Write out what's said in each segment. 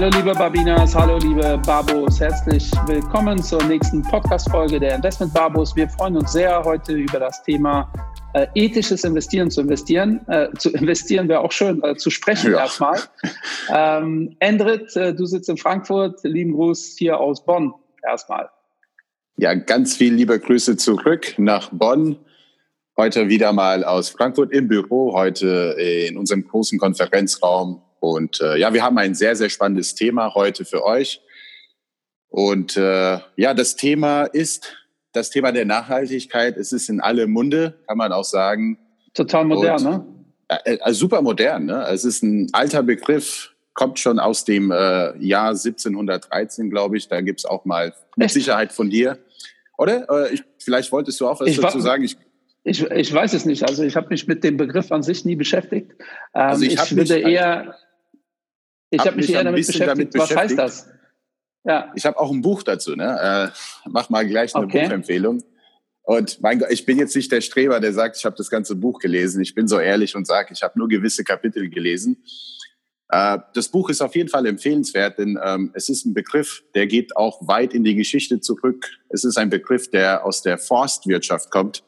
Hallo liebe Babinas, hallo liebe Babos, herzlich willkommen zur nächsten Podcast-Folge der Investment Babos. Wir freuen uns sehr heute über das Thema äh, ethisches Investieren zu investieren. Äh, zu investieren wäre auch schön, äh, zu sprechen ja. erstmal. Ähm, Endrit, äh, du sitzt in Frankfurt, lieben Gruß hier aus Bonn erstmal. Ja, ganz viel liebe Grüße zurück nach Bonn. Heute wieder mal aus Frankfurt im Büro, heute in unserem großen Konferenzraum. Und äh, ja, wir haben ein sehr, sehr spannendes Thema heute für euch. Und äh, ja, das Thema ist das Thema der Nachhaltigkeit. Es ist in alle Munde, kann man auch sagen. Total modern, Und, ne? Äh, äh, super modern, ne? Es ist ein alter Begriff, kommt schon aus dem äh, Jahr 1713, glaube ich. Da gibt's auch mal mit Echt? Sicherheit von dir. Oder? Äh, ich, vielleicht wolltest du auch was ich dazu sagen. Ich, ich, ich weiß es nicht. Also ich habe mich mit dem Begriff an sich nie beschäftigt. Ähm, also ich, ich würde eher, ich habe hab mich eher damit beschäftigt. damit beschäftigt. Was heißt das? Ja. Ich habe auch ein Buch dazu. Ne? Äh, mach mal gleich eine okay. Buchempfehlung. Und mein Gott, ich bin jetzt nicht der Streber, der sagt, ich habe das ganze Buch gelesen. Ich bin so ehrlich und sage, ich habe nur gewisse Kapitel gelesen. Äh, das Buch ist auf jeden Fall empfehlenswert, denn ähm, es ist ein Begriff, der geht auch weit in die Geschichte zurück. Es ist ein Begriff, der aus der Forstwirtschaft kommt.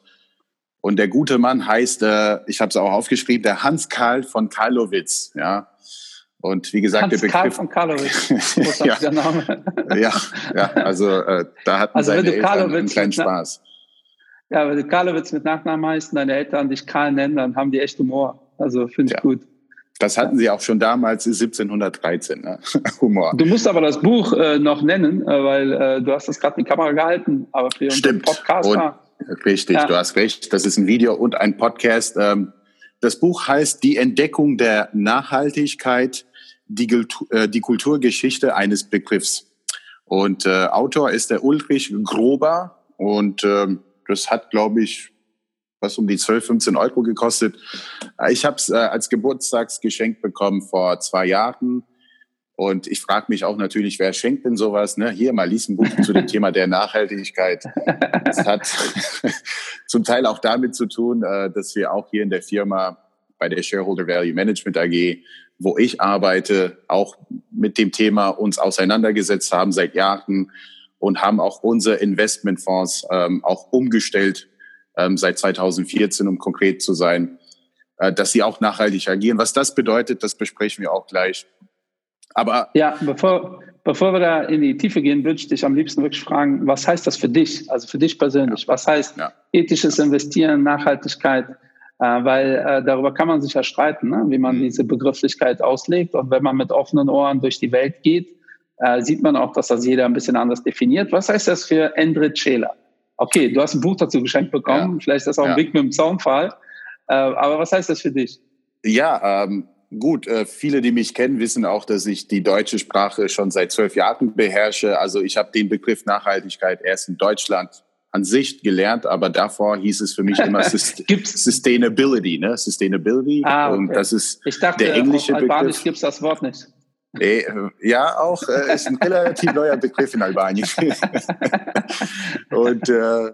Und der gute Mann heißt, äh, ich habe es auch aufgeschrieben, der Hans Karl von Karlowitz. Ja, und wie gesagt, Hans der Begriff. Karl von Karlowitz. ja. Der Name. ja, ja, also äh, da hatten also, seine Eltern einen kleinen Spaß. Ja, wenn du Karlowitz mit Nachnamen heißt und deine Eltern dich Karl nennen, dann haben die echt Humor. Also finde ich ja. gut. Das hatten sie auch schon damals 1713, ne? Humor. Du musst aber das Buch äh, noch nennen, äh, weil äh, du hast das gerade in die Kamera gehalten, aber für Stimmt. Podcast. Und, richtig, ja. du hast recht. Das ist ein Video und ein Podcast. Ähm, das Buch heißt Die Entdeckung der Nachhaltigkeit die, äh, die Kulturgeschichte eines Begriffs. Und äh, Autor ist der Ulrich Grober und ähm, das hat, glaube ich, was um die 12, 15 Euro gekostet. Ich habe es äh, als Geburtstagsgeschenk bekommen vor zwei Jahren. Und ich frage mich auch natürlich, wer schenkt denn sowas? Ne? Hier mal lies ein Buch zu dem Thema der Nachhaltigkeit. Das hat zum Teil auch damit zu tun, äh, dass wir auch hier in der Firma bei der Shareholder Value Management AG wo ich arbeite, auch mit dem Thema uns auseinandergesetzt haben seit Jahren und haben auch unsere Investmentfonds ähm, auch umgestellt ähm, seit 2014, um konkret zu sein, äh, dass sie auch nachhaltig agieren. Was das bedeutet, das besprechen wir auch gleich. Aber ja, bevor, bevor wir da in die Tiefe gehen, würde ich dich am liebsten wirklich fragen, was heißt das für dich, also für dich persönlich? Ja. Was heißt ja. ethisches Investieren, Nachhaltigkeit? Äh, weil äh, darüber kann man sich ja streiten, ne? wie man mhm. diese Begrifflichkeit auslegt. Und wenn man mit offenen Ohren durch die Welt geht, äh, sieht man auch, dass das jeder ein bisschen anders definiert. Was heißt das für Endrit Scheler? Okay, du hast ein Buch dazu geschenkt bekommen, ja. vielleicht ist das auch ein ja. Weg mit dem Zaunfall. Äh, aber was heißt das für dich? Ja, ähm, gut, äh, viele, die mich kennen, wissen auch, dass ich die deutsche Sprache schon seit zwölf Jahren beherrsche. Also ich habe den Begriff Nachhaltigkeit erst in Deutschland an sich gelernt, aber davor hieß es für mich immer Sustainability, ne? Sustainability. Ah, okay. Und das ist ich dachte, der englische auf Albanisch gibt es das Wort nicht. Nee, ja, auch äh, ist ein relativ neuer Begriff in Albanien. und äh,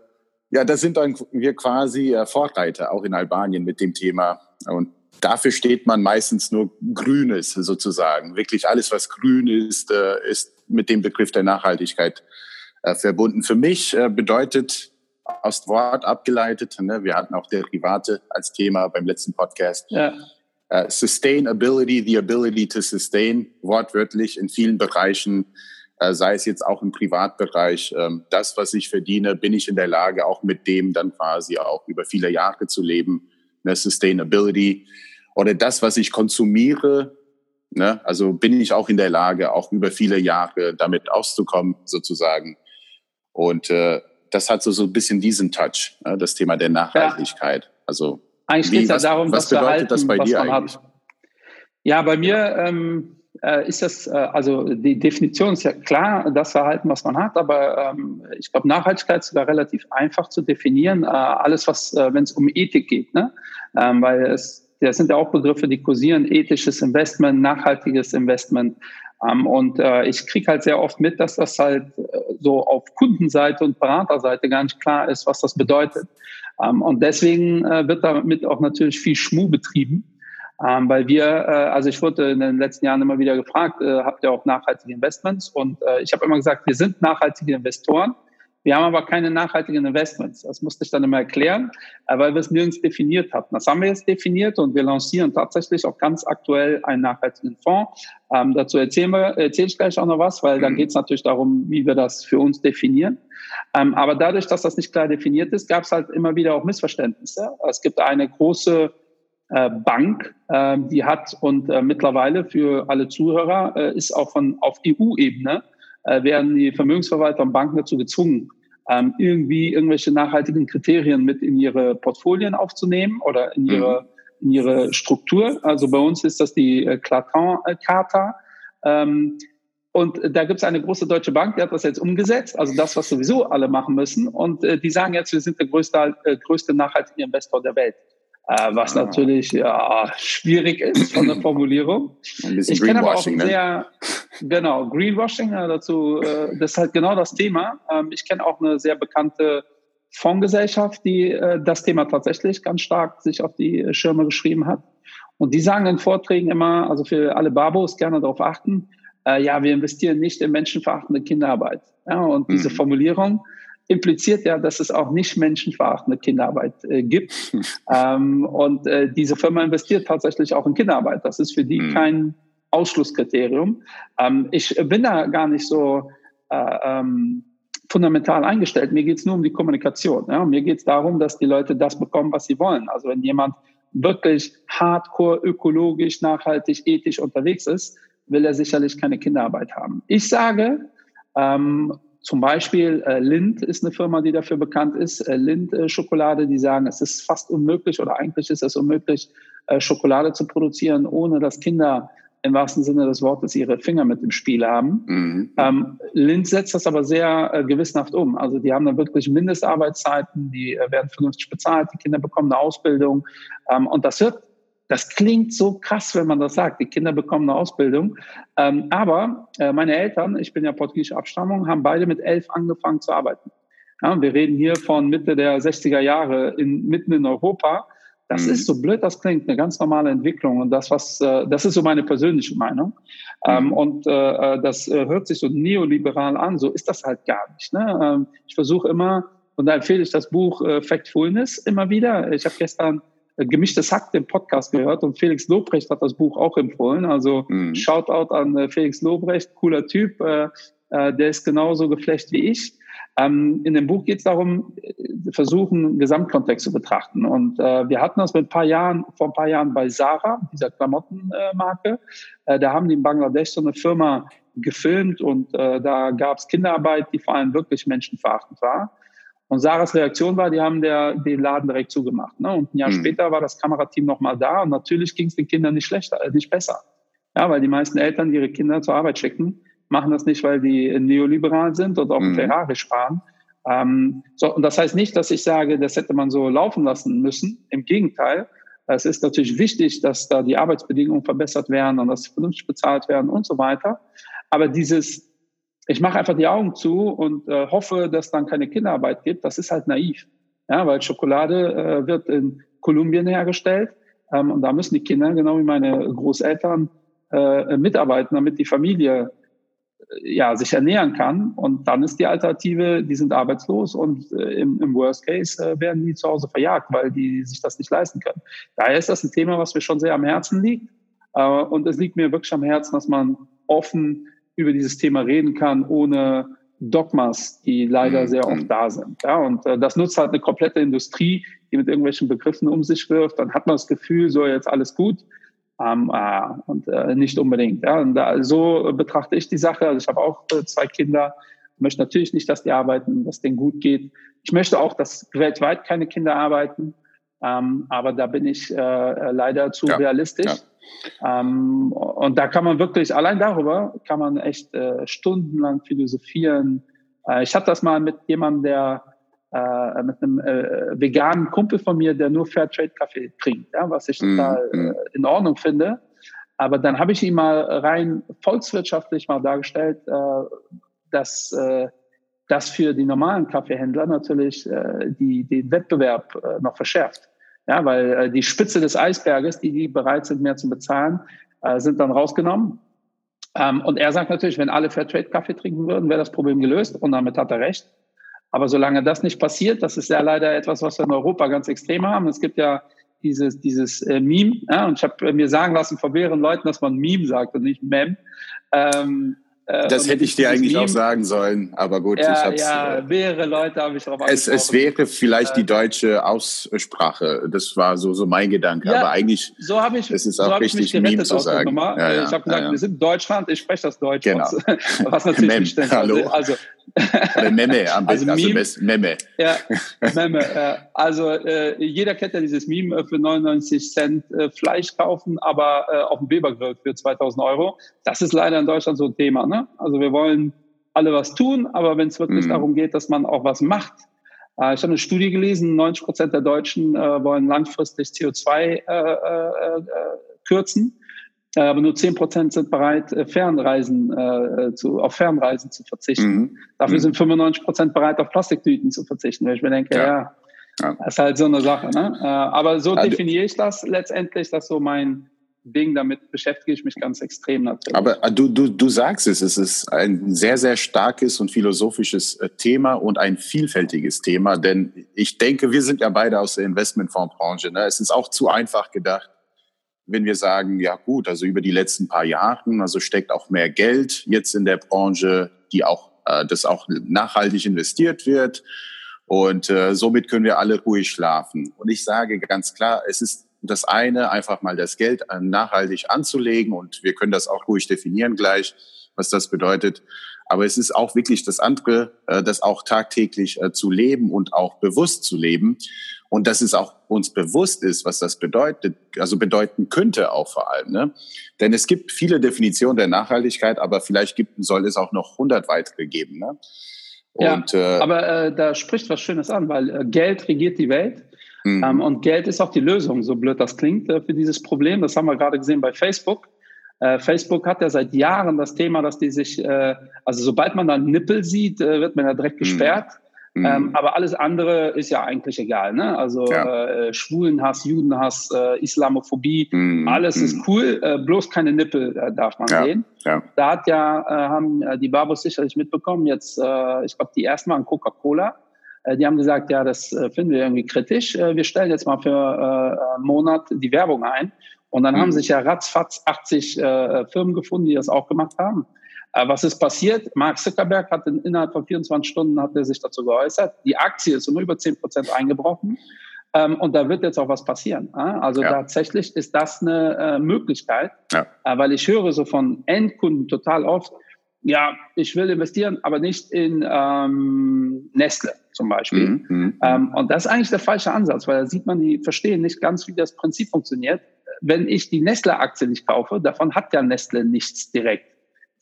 ja, da sind dann wir quasi äh, Vorreiter auch in Albanien mit dem Thema. Und dafür steht man meistens nur Grünes sozusagen. Wirklich alles, was grün ist, äh, ist mit dem Begriff der Nachhaltigkeit äh, verbunden. Für mich äh, bedeutet aus Wort abgeleitet, ne, wir hatten auch Derivate als Thema beim letzten Podcast. Ja. Uh, Sustainability, the ability to sustain, wortwörtlich in vielen Bereichen, uh, sei es jetzt auch im Privatbereich, uh, das, was ich verdiene, bin ich in der Lage, auch mit dem dann quasi auch über viele Jahre zu leben. Ne, Sustainability. Oder das, was ich konsumiere, ne, also bin ich auch in der Lage, auch über viele Jahre damit auszukommen, sozusagen. Und äh, das hat so, so ein bisschen diesen Touch, äh, das Thema der Nachhaltigkeit. Ja. Also eigentlich geht es ja darum, was bedeutet halten, das bei dir eigentlich? Hat. Ja, bei mir ähm, äh, ist das, äh, also die Definition ist ja klar, das Verhalten, was man hat, aber ähm, ich glaube, Nachhaltigkeit ist sogar relativ einfach zu definieren. Äh, alles, was, äh, wenn es um Ethik geht, ne? Ähm, weil es das sind ja auch Begriffe, die kursieren, ethisches Investment, nachhaltiges Investment. Ähm, und äh, ich kriege halt sehr oft mit, dass das halt äh, so auf Kundenseite und Beraterseite gar nicht klar ist, was das bedeutet. Ähm, und deswegen äh, wird damit auch natürlich viel Schmuh betrieben. Ähm, weil wir, äh, also ich wurde in den letzten Jahren immer wieder gefragt, äh, habt ihr auch nachhaltige Investments? Und äh, ich habe immer gesagt, wir sind nachhaltige Investoren. Wir haben aber keine nachhaltigen Investments. Das musste ich dann immer erklären, äh, weil wir es nirgends definiert hatten. Das haben wir jetzt definiert und wir lancieren tatsächlich auch ganz aktuell einen nachhaltigen Fonds. Ähm, dazu erzählen wir, erzähle ich gleich auch noch was, weil dann mhm. geht es natürlich darum, wie wir das für uns definieren. Ähm, aber dadurch, dass das nicht klar definiert ist, gab es halt immer wieder auch Missverständnisse. Es gibt eine große äh, Bank, äh, die hat und äh, mittlerweile für alle Zuhörer äh, ist auch von auf EU-Ebene äh, werden die Vermögensverwalter und Banken dazu gezwungen, ähm, irgendwie irgendwelche nachhaltigen Kriterien mit in ihre Portfolien aufzunehmen oder in ihre, mhm. in ihre Struktur. Also bei uns ist das die äh, Clatin-Charta. Ähm, und da gibt es eine große deutsche Bank, die hat das jetzt umgesetzt, also das, was sowieso alle machen müssen. Und äh, die sagen jetzt, wir sind der größte, äh, größte nachhaltige Investor der Welt. Äh, was ah. natürlich ja, schwierig ist von der Formulierung. ich kenne aber auch ein ne? Genau, Greenwashing äh, dazu, äh, das ist halt genau das Thema. Ähm, ich kenne auch eine sehr bekannte Fondsgesellschaft, die äh, das Thema tatsächlich ganz stark sich auf die Schirme geschrieben hat. Und die sagen in Vorträgen immer, also für alle Babos gerne darauf achten, äh, ja, wir investieren nicht in menschenverachtende Kinderarbeit. Ja, und diese mhm. Formulierung, impliziert ja, dass es auch nicht menschenverachtende Kinderarbeit äh, gibt. ähm, und äh, diese Firma investiert tatsächlich auch in Kinderarbeit. Das ist für die mhm. kein Ausschlusskriterium. Ähm, ich bin da gar nicht so äh, ähm, fundamental eingestellt. Mir geht es nur um die Kommunikation. Ja? Mir geht es darum, dass die Leute das bekommen, was sie wollen. Also wenn jemand wirklich hardcore ökologisch, nachhaltig, ethisch unterwegs ist, will er sicherlich keine Kinderarbeit haben. Ich sage, ähm, zum Beispiel äh, Lind ist eine Firma, die dafür bekannt ist. Äh, Lind äh, Schokolade, die sagen, es ist fast unmöglich oder eigentlich ist es unmöglich, äh, Schokolade zu produzieren, ohne dass Kinder im wahrsten Sinne des Wortes ihre Finger mit im Spiel haben. Mhm. Ähm, Lind setzt das aber sehr äh, gewissenhaft um. Also die haben dann wirklich Mindestarbeitszeiten, die äh, werden vernünftig bezahlt, die Kinder bekommen eine Ausbildung. Ähm, und das wird das klingt so krass, wenn man das sagt. Die Kinder bekommen eine Ausbildung. Ähm, aber äh, meine Eltern, ich bin ja portugiesische Abstammung, haben beide mit elf angefangen zu arbeiten. Ja, wir reden hier von Mitte der 60er Jahre in, mitten in Europa. Das mhm. ist so blöd, das klingt, eine ganz normale Entwicklung. Und das, was, äh, das ist so meine persönliche Meinung. Ähm, mhm. und äh, äh das äh, hört sich so neoliberal an. So ist das halt gar nicht. Ne? Ähm, ich versuche immer, und da empfehle ich das Buch äh, Factfulness immer wieder. Ich habe gestern Gemischtes Hack den Podcast gehört und Felix Lobrecht hat das Buch auch empfohlen. Also mhm. Shoutout an äh, Felix Lobrecht, cooler Typ, äh, äh, der ist genauso geflecht wie ich. Ähm, in dem Buch geht es darum, äh, versuchen, Gesamtkontext zu betrachten. Und äh, wir hatten das mit ein paar Jahren, vor ein paar Jahren bei Sarah, dieser Klamottenmarke. Äh, da haben die in Bangladesch so eine Firma gefilmt und äh, da gab es Kinderarbeit, die vor allem wirklich menschenverachtend war. Und Sarahs Reaktion war, die haben der, den Laden direkt zugemacht. Ne? Und ein Jahr mhm. später war das Kamerateam nochmal da und natürlich ging es den Kindern nicht schlechter, äh, nicht besser. Ja, weil die meisten Eltern ihre Kinder zur Arbeit schicken, machen das nicht, weil die neoliberal sind und auf mhm. Ferrari sparen. Ähm, so, und das heißt nicht, dass ich sage, das hätte man so laufen lassen müssen. Im Gegenteil, es ist natürlich wichtig, dass da die Arbeitsbedingungen verbessert werden und dass sie vernünftig bezahlt werden und so weiter. Aber dieses ich mache einfach die Augen zu und äh, hoffe, dass dann keine Kinderarbeit gibt. Das ist halt naiv. Ja, weil Schokolade äh, wird in Kolumbien hergestellt ähm, und da müssen die Kinder, genau wie meine Großeltern, äh, mitarbeiten, damit die Familie ja, sich ernähren kann. Und dann ist die Alternative, die sind arbeitslos und äh, im, im Worst Case äh, werden die zu Hause verjagt, weil die sich das nicht leisten können. Daher ist das ein Thema, was mir schon sehr am Herzen liegt. Äh, und es liegt mir wirklich am Herzen, dass man offen über dieses Thema reden kann, ohne Dogmas, die leider mhm. sehr oft da sind. Ja, und äh, das nutzt halt eine komplette Industrie, die mit irgendwelchen Begriffen um sich wirft. Dann hat man das Gefühl, so jetzt alles gut. Ähm, äh, und äh, nicht unbedingt. Ja. Und da, so betrachte ich die Sache. Also ich habe auch äh, zwei Kinder. Ich möchte natürlich nicht, dass die arbeiten, dass denen gut geht. Ich möchte auch, dass weltweit keine Kinder arbeiten. Ähm, aber da bin ich äh, leider zu ja, realistisch. Ja. Ähm, und da kann man wirklich, allein darüber kann man echt äh, stundenlang philosophieren. Äh, ich hatte das mal mit jemandem, der äh, mit einem äh, veganen Kumpel von mir, der nur Fairtrade-Kaffee trinkt, ja, was ich mhm, total mm. in Ordnung finde. Aber dann habe ich ihm mal rein volkswirtschaftlich mal dargestellt, äh, dass das für die normalen Kaffeehändler natürlich äh, die, den Wettbewerb äh, noch verschärft. Ja, weil äh, die Spitze des Eisberges, die, die bereit sind, mehr zu bezahlen, äh, sind dann rausgenommen. Ähm, und er sagt natürlich, wenn alle Fairtrade-Kaffee trinken würden, wäre das Problem gelöst. Und damit hat er recht. Aber solange das nicht passiert, das ist ja leider etwas, was wir in Europa ganz extrem haben. Es gibt ja dieses, dieses äh, Meme, ja, und ich habe mir sagen lassen von mehreren Leuten, dass man Meme sagt und nicht Mem. Ähm, äh, das hätte ich dir eigentlich Meme, auch sagen sollen, aber gut, ja, ich hab's. Ja, äh, mehrere Leute habe ich darauf es, es wäre vielleicht äh, die deutsche Aussprache. Das war so, so mein Gedanke. Ja, aber eigentlich so habe ich, es ist auch so richtig, Meme zu sagen. Ja, ja, ich habe gesagt, wir sind Deutschland, ich spreche das Deutsch. Genau. Was natürlich Mem, nicht stimmt. Hallo. Also, Oder Meme am besten. Also, Meme, also Meme. Ja, Meme. Äh, also äh, jeder kennt ja dieses Meme für 99 Cent äh, Fleisch kaufen, aber äh, auf dem Webergrill für 2000 Euro. Das ist leider in Deutschland so ein Thema. Ne? Also wir wollen alle was tun, aber wenn es wirklich mhm. darum geht, dass man auch was macht. Äh, ich habe eine Studie gelesen, 90 Prozent der Deutschen äh, wollen langfristig CO2 äh, äh, äh, kürzen, äh, aber nur 10 Prozent sind bereit, Fernreisen zu, auf Fernreisen zu verzichten. Mhm. Dafür mhm. sind 95 Prozent bereit, auf Plastiktüten zu verzichten. Weil ich mir denke, ja, ja, ja. das ist halt so eine Sache. Ne? aber so definiere ich das letztendlich, dass so mein Ding, damit beschäftige ich mich ganz extrem natürlich. Aber äh, du, du, du sagst es, es ist ein sehr, sehr starkes und philosophisches äh, Thema und ein vielfältiges Thema, denn ich denke, wir sind ja beide aus der Investmentfondsbranche. Ne? Es ist auch zu einfach gedacht, wenn wir sagen, ja gut, also über die letzten paar Jahre, also steckt auch mehr Geld jetzt in der Branche, die auch, äh, das auch nachhaltig investiert wird. Und äh, somit können wir alle ruhig schlafen. Und ich sage ganz klar, es ist das eine, einfach mal das Geld nachhaltig anzulegen und wir können das auch ruhig definieren gleich, was das bedeutet. Aber es ist auch wirklich das andere, äh, das auch tagtäglich äh, zu leben und auch bewusst zu leben. Und dass es auch uns bewusst ist, was das bedeutet, also bedeuten könnte auch vor allem. Ne? Denn es gibt viele Definitionen der Nachhaltigkeit, aber vielleicht gibt, soll es auch noch hundert weitere geben. Ne? Und, ja, äh, aber äh, da spricht was Schönes an, weil äh, Geld regiert die Welt. Mhm. Ähm, und Geld ist auch die Lösung, so blöd das klingt, äh, für dieses Problem. Das haben wir gerade gesehen bei Facebook. Äh, Facebook hat ja seit Jahren das Thema, dass die sich, äh, also sobald man da einen Nippel sieht, äh, wird man ja direkt mhm. gesperrt. Mhm. Ähm, aber alles andere ist ja eigentlich egal. Ne? Also ja. äh, Schwulenhass, Judenhass, äh, Islamophobie, mhm. alles ist mhm. cool, bloß keine Nippel darf man ja. sehen. Ja. Da hat ja, haben die Babos sicherlich mitbekommen, jetzt, ich glaube, die ersten Mal an Coca-Cola die haben gesagt, ja, das äh, finden wir irgendwie kritisch. Äh, wir stellen jetzt mal für einen Monat die Werbung ein. Und dann mhm. haben sich ja ratzfatz 80 Firmen gefunden, die das auch gemacht haben. Was ist passiert? Mark Zuckerberg hat in, innerhalb von 24 Stunden hat er sich dazu geäußert. Die Aktie ist um über 10 Prozent eingebrochen. Ähm, und da wird jetzt auch was passieren. Also ja. tatsächlich ist das eine Möglichkeit, ja. weil ich höre so von Endkunden total oft, ja, ich will investieren, aber nicht in ähm, Nestle zum Beispiel. Mhm, mhm. Ähm, und das ist eigentlich der falsche Ansatz, weil da sieht man, die verstehen nicht ganz, wie das Prinzip funktioniert. Wenn ich die Nestle-Aktie nicht kaufe, davon hat ja Nestle nichts direkt.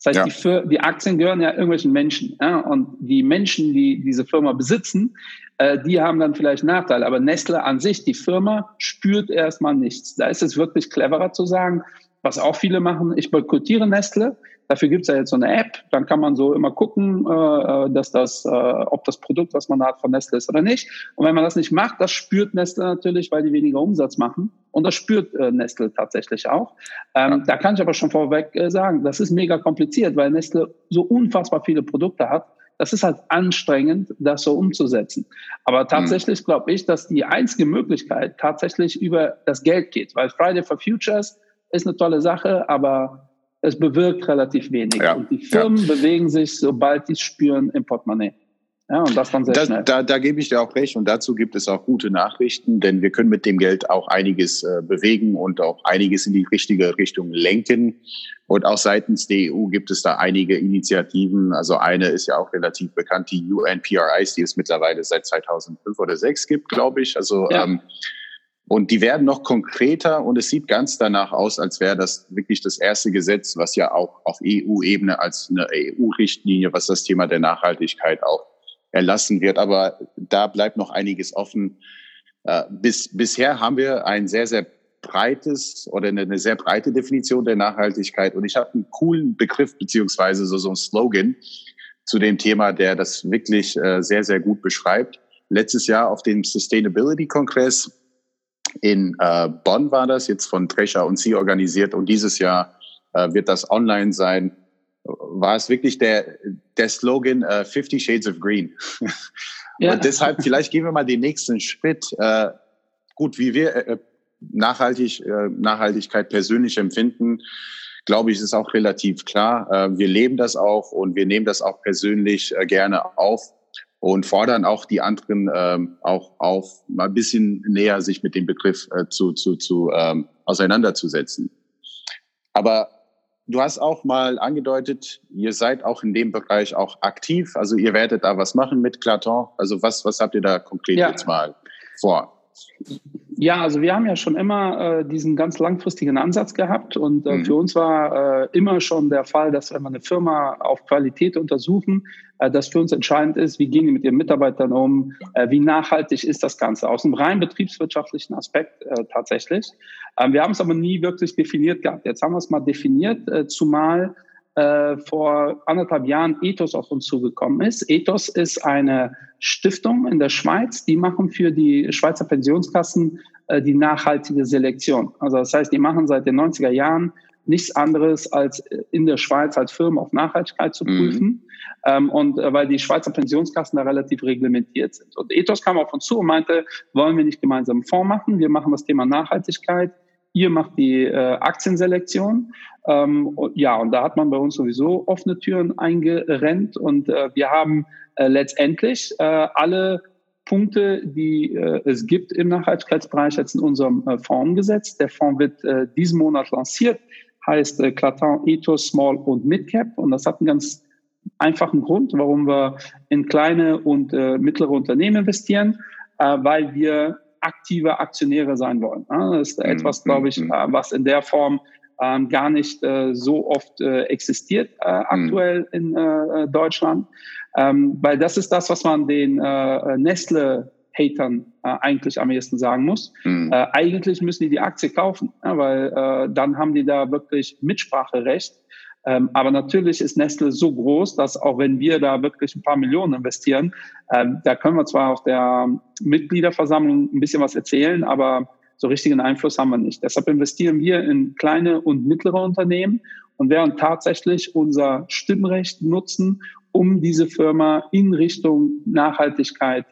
Das heißt, ja. die, die, Aktien gehören ja irgendwelchen Menschen. Ja? Und die Menschen, die diese Firma besitzen, äh, die haben dann vielleicht Nachteile. Aber Nestle an sich, die Firma, spürt erstmal nichts. Da ist es wirklich cleverer zu sagen, was auch viele machen, ich boykottiere Nestle, Dafür gibt es ja jetzt so eine App, dann kann man so immer gucken, äh, dass das, äh, ob das Produkt, was man da hat, von Nestle ist oder nicht. Und wenn man das nicht macht, das spürt Nestle natürlich, weil die weniger Umsatz machen. Und das spürt äh, Nestle tatsächlich auch. Ähm, ja. Da kann ich aber schon vorweg äh, sagen, das ist mega kompliziert, weil Nestle so unfassbar viele Produkte hat. Das ist halt anstrengend, das so umzusetzen. Aber hm. tatsächlich mhm. glaube ich, dass die einzige Möglichkeit tatsächlich über das Geld geht, weil Friday for Futures ist eine tolle Sache, aber es bewirkt relativ wenig. Ja. Und die Firmen ja. bewegen sich, sobald sie es spüren, im Portemonnaie. Ja, und das dann sehr das, schnell. Da, da gebe ich dir auch recht und dazu gibt es auch gute Nachrichten, denn wir können mit dem Geld auch einiges äh, bewegen und auch einiges in die richtige Richtung lenken. Und auch seitens der EU gibt es da einige Initiativen. Also eine ist ja auch relativ bekannt, die UNPRIs, die es mittlerweile seit 2005 oder 2006 gibt, glaube ich. Also ja. ähm, und die werden noch konkreter und es sieht ganz danach aus, als wäre das wirklich das erste Gesetz, was ja auch auf EU-Ebene als eine EU-Richtlinie, was das Thema der Nachhaltigkeit auch erlassen wird. Aber da bleibt noch einiges offen. Äh, bis, bisher haben wir ein sehr, sehr breites oder eine, sehr breite Definition der Nachhaltigkeit. Und ich habe einen coolen Begriff beziehungsweise so, so einen Slogan zu dem Thema, der das wirklich äh, sehr, sehr gut beschreibt. Letztes Jahr auf dem Sustainability-Kongress in äh, Bonn war das, jetzt von Trescher und Sie organisiert. Und dieses Jahr äh, wird das online sein. War es wirklich der, der Slogan äh, 50 Shades of Green? Ja. Und deshalb, vielleicht gehen wir mal den nächsten Schritt. Äh, gut, wie wir äh, nachhaltig, äh, Nachhaltigkeit persönlich empfinden, glaube ich, ist auch relativ klar. Äh, wir leben das auch und wir nehmen das auch persönlich äh, gerne auf und fordern auch die anderen ähm, auch auf, mal ein bisschen näher sich mit dem Begriff äh, zu, zu, zu ähm, auseinanderzusetzen. Aber du hast auch mal angedeutet, ihr seid auch in dem Bereich auch aktiv. Also ihr werdet da was machen mit Claton. Also was, was habt ihr da konkret ja. jetzt mal vor? Ja, also wir haben ja schon immer äh, diesen ganz langfristigen Ansatz gehabt und äh, mhm. für uns war äh, immer schon der Fall, dass wenn wir eine Firma auf Qualität untersuchen, äh, dass für uns entscheidend ist, wie gehen die mit ihren Mitarbeitern um, äh, wie nachhaltig ist das Ganze aus einem rein betriebswirtschaftlichen Aspekt äh, tatsächlich. Ähm, wir haben es aber nie wirklich definiert gehabt. Jetzt haben wir es mal definiert, äh, zumal äh, vor anderthalb Jahren Ethos auf uns zugekommen ist. Ethos ist eine Stiftung in der Schweiz, die machen für die Schweizer Pensionskassen äh, die nachhaltige Selektion. Also das heißt, die machen seit den 90er Jahren nichts anderes als in der Schweiz als Firmen auf Nachhaltigkeit zu mhm. prüfen. Mhm. Ähm, und äh, weil die Schweizer Pensionskassen da relativ reglementiert sind. Und Ethos kam auf uns zu und meinte, wollen wir nicht gemeinsam einen Fonds machen? Wir machen das Thema Nachhaltigkeit ihr macht die äh, Aktienselektion. Ähm, ja, und da hat man bei uns sowieso offene Türen eingerennt und äh, wir haben äh, letztendlich äh, alle Punkte, die äh, es gibt im Nachhaltigkeitsbereich jetzt in unserem äh, Fonds gesetzt. Der Fonds wird äh, diesen Monat lanciert, heißt äh, Clatin Ethos Small und Midcap und das hat einen ganz einfachen Grund, warum wir in kleine und äh, mittlere Unternehmen investieren, weil wir aktive Aktionäre sein wollen. Das ist mhm, etwas, glaube ich, mhm. was in der Form ähm, gar nicht äh, so oft äh, existiert äh, aktuell in äh, Deutschland. Ähm, weil das ist das, was man den äh, Nestle Hatern äh, eigentlich am ehesten sagen muss. Mhm. Äh, eigentlich müssen die die Aktie kaufen, ja, weil äh, dann haben die da wirklich Mitspracherecht. Ähm, aber natürlich ist Nestle so groß, dass auch wenn wir da wirklich ein paar Millionen investieren, ähm, da können wir zwar auf der Mitgliederversammlung ein bisschen was erzählen, aber so richtigen Einfluss haben wir nicht. Deshalb investieren wir in kleine und mittlere Unternehmen und werden tatsächlich unser Stimmrecht nutzen, um diese Firma in Richtung Nachhaltigkeit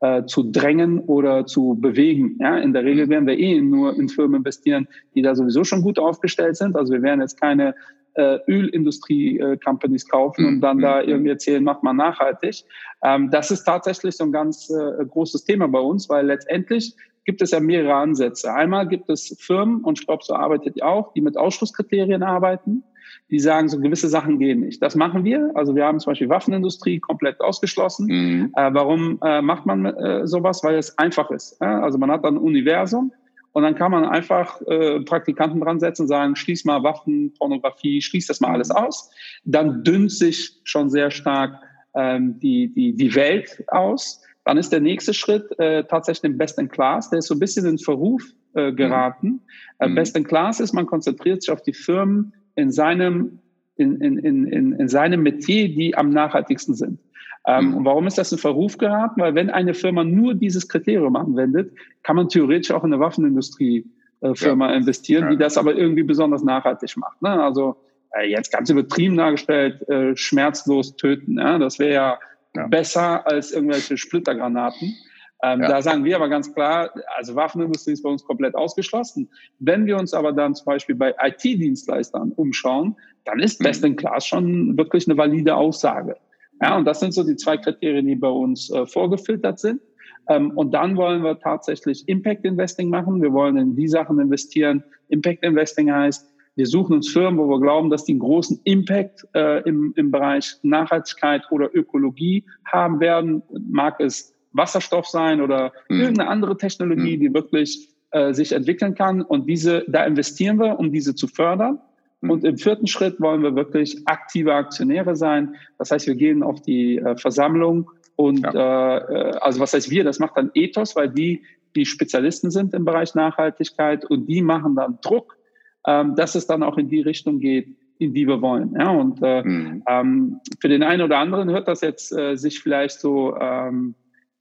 äh, zu drängen oder zu bewegen. Ja, in der Regel werden wir eh nur in Firmen investieren, die da sowieso schon gut aufgestellt sind. Also wir werden jetzt keine äh, Ölindustrie-Companies äh, kaufen und dann da mhm. irgendwie erzählen, macht man nachhaltig. Ähm, das ist tatsächlich so ein ganz äh, großes Thema bei uns, weil letztendlich gibt es ja mehrere Ansätze. Einmal gibt es Firmen, und ich glaube, so arbeitet ihr auch, die mit Ausschlusskriterien arbeiten die sagen, so gewisse Sachen gehen nicht. Das machen wir. Also wir haben zum Beispiel Waffenindustrie komplett ausgeschlossen. Mhm. Äh, warum äh, macht man äh, sowas? Weil es einfach ist. Also man hat dann ein Universum und dann kann man einfach äh, Praktikanten dran setzen und sagen, schließ mal Waffen, Pornografie, schließ das mal alles aus. Dann dünnt sich schon sehr stark ähm, die, die, die Welt aus. Dann ist der nächste Schritt äh, tatsächlich den Best in Class. Der ist so ein bisschen in Verruf äh, geraten. Mhm. Äh, Best in Class ist, man konzentriert sich auf die Firmen in seinem, in, in, in, in seinem Metier, die am nachhaltigsten sind. Ähm, mhm. Und warum ist das in Verruf geraten? Weil wenn eine Firma nur dieses Kriterium anwendet, kann man theoretisch auch in eine Waffenindustrie äh, Firma ja. investieren, ja. die das aber irgendwie besonders nachhaltig macht. Ne? Also äh, jetzt ganz übertrieben dargestellt, äh, schmerzlos töten. Ja? Das wäre ja, ja, besser als irgendwelche Splittergranaten. Ähm, ja. Da sagen wir aber ganz klar, also Waffenindustrie ist bei uns komplett ausgeschlossen. Wenn wir uns aber dann zum Beispiel bei IT-Dienstleistern umschauen, dann ist mhm. Best in Class schon wirklich eine valide Aussage. Ja, und das sind so die zwei Kriterien, die bei uns äh, vorgefiltert sind. Ähm, und dann wollen wir tatsächlich Impact Investing machen. Wir wollen in die Sachen investieren. Impact Investing heißt, wir suchen uns Firmen, wo wir glauben, dass die einen großen Impact äh, im, im Bereich Nachhaltigkeit oder Ökologie haben werden. Mag es Wasserstoff sein oder mhm. irgendeine andere Technologie, mhm. die wirklich äh, sich entwickeln kann. Und diese, da investieren wir, um diese zu fördern. Mhm. Und im vierten Schritt wollen wir wirklich aktive Aktionäre sein. Das heißt, wir gehen auf die äh, Versammlung und ja. äh, also was heißt wir? Das macht dann Ethos, weil die die Spezialisten sind im Bereich Nachhaltigkeit und die machen dann Druck, ähm, dass es dann auch in die Richtung geht, in die wir wollen. Ja, und äh, mhm. ähm, für den einen oder anderen hört das jetzt äh, sich vielleicht so ähm,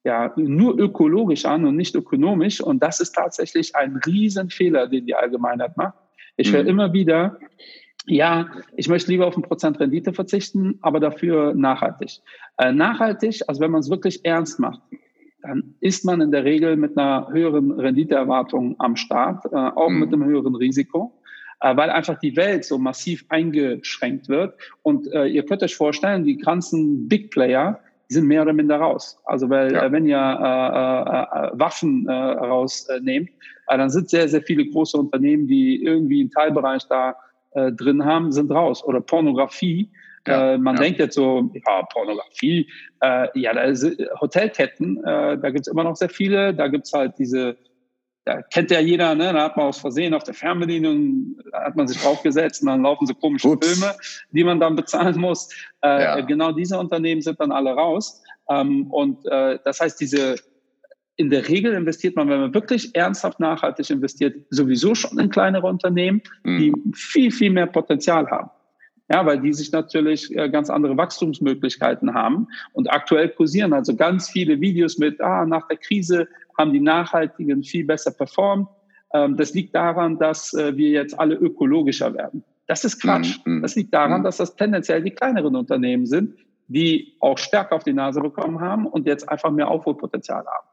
ja nur ökologisch an und nicht ökonomisch. Und das ist tatsächlich ein Riesenfehler, den die Allgemeinheit macht. Ich höre mhm. immer wieder, ja, ich möchte lieber auf ein Prozent Rendite verzichten, aber dafür nachhaltig. Äh, nachhaltig, also wenn man es wirklich ernst macht, dann ist man in der Regel mit einer höheren Renditeerwartung am Start, äh, auch mhm. mit einem höheren Risiko, weil einfach die Welt so massiv eingeschränkt wird. Und äh, ihr könnt euch vorstellen, die ganzen Big Player, die sind mehr oder minder raus. Also weil ja. äh, wenn ihr äh, äh, Waffen äh, rausnehmt, äh, dann sind sehr, sehr viele große Unternehmen, die irgendwie einen Teilbereich da äh, drin haben, sind raus. Oder Pornografie. Ja, äh, man ja. denkt jetzt so, ja, Pornografie, äh, ja, da ist, Hotelketten, äh, da gibt's immer noch sehr viele. Da gibt's halt diese da kennt ja jeder, ne? da hat man aus Versehen auf der Fernbedienung, hat man sich draufgesetzt und dann laufen so komische Ups. Filme, die man dann bezahlen muss. Äh, ja. Genau diese Unternehmen sind dann alle raus. Ähm, und äh, das heißt, diese in der Regel investiert man, wenn man wirklich ernsthaft nachhaltig investiert, sowieso schon in kleinere Unternehmen, mhm. die viel, viel mehr Potenzial haben. Ja, weil die sich natürlich äh, ganz andere Wachstumsmöglichkeiten haben. Und aktuell kursieren also ganz viele Videos mit, ah, nach der Krise haben die Nachhaltigen viel besser performt. Ähm, das liegt daran, dass äh, wir jetzt alle ökologischer werden. Das ist Quatsch. Mhm. Das liegt daran, mhm. dass das tendenziell die kleineren Unternehmen sind, die auch stärker auf die Nase bekommen haben und jetzt einfach mehr Aufholpotenzial haben.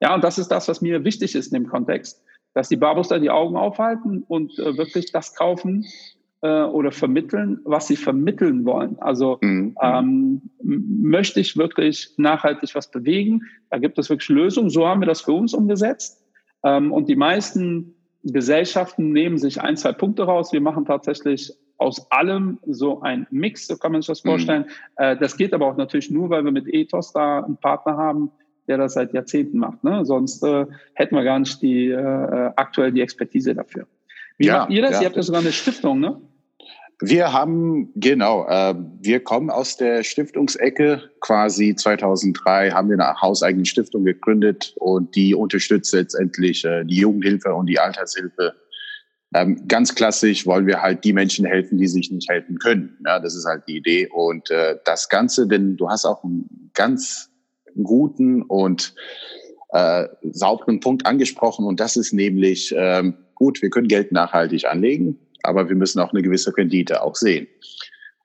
Ja, und das ist das, was mir wichtig ist in dem Kontext, dass die Barbos da die Augen aufhalten und äh, wirklich das kaufen äh, oder vermitteln, was sie vermitteln wollen. Also mhm. ähm, möchte ich wirklich nachhaltig was bewegen? Da gibt es wirklich Lösungen. So haben wir das für uns umgesetzt. Ähm, und die meisten Gesellschaften nehmen sich ein, zwei Punkte raus. Wir machen tatsächlich aus allem so ein Mix, so kann man sich das mhm. vorstellen. Mhm. Das geht aber auch natürlich nur, weil wir mit Ethos da einen Partner haben, der das seit Jahrzehnten macht. Ne? Sonst äh, hätten wir gar nicht die äh aktuell die Expertise dafür. Wie ja, macht ihr das? Ja. Ihr habt ja sogar eine Stiftung, ne? Wir haben, genau, äh, wir kommen aus der Stiftungsecke. Quasi 2003 haben wir eine hauseigene Stiftung gegründet und die unterstützt letztendlich äh, die Jugendhilfe und die Altershilfe. Ähm, ganz klassisch wollen wir halt die Menschen helfen, die sich nicht helfen können. Ja, das ist halt die Idee. Und äh, das Ganze, denn du hast auch einen ganz guten und äh, sauberen Punkt angesprochen und das ist nämlich, ähm, gut, wir können Geld nachhaltig anlegen aber wir müssen auch eine gewisse Rendite auch sehen.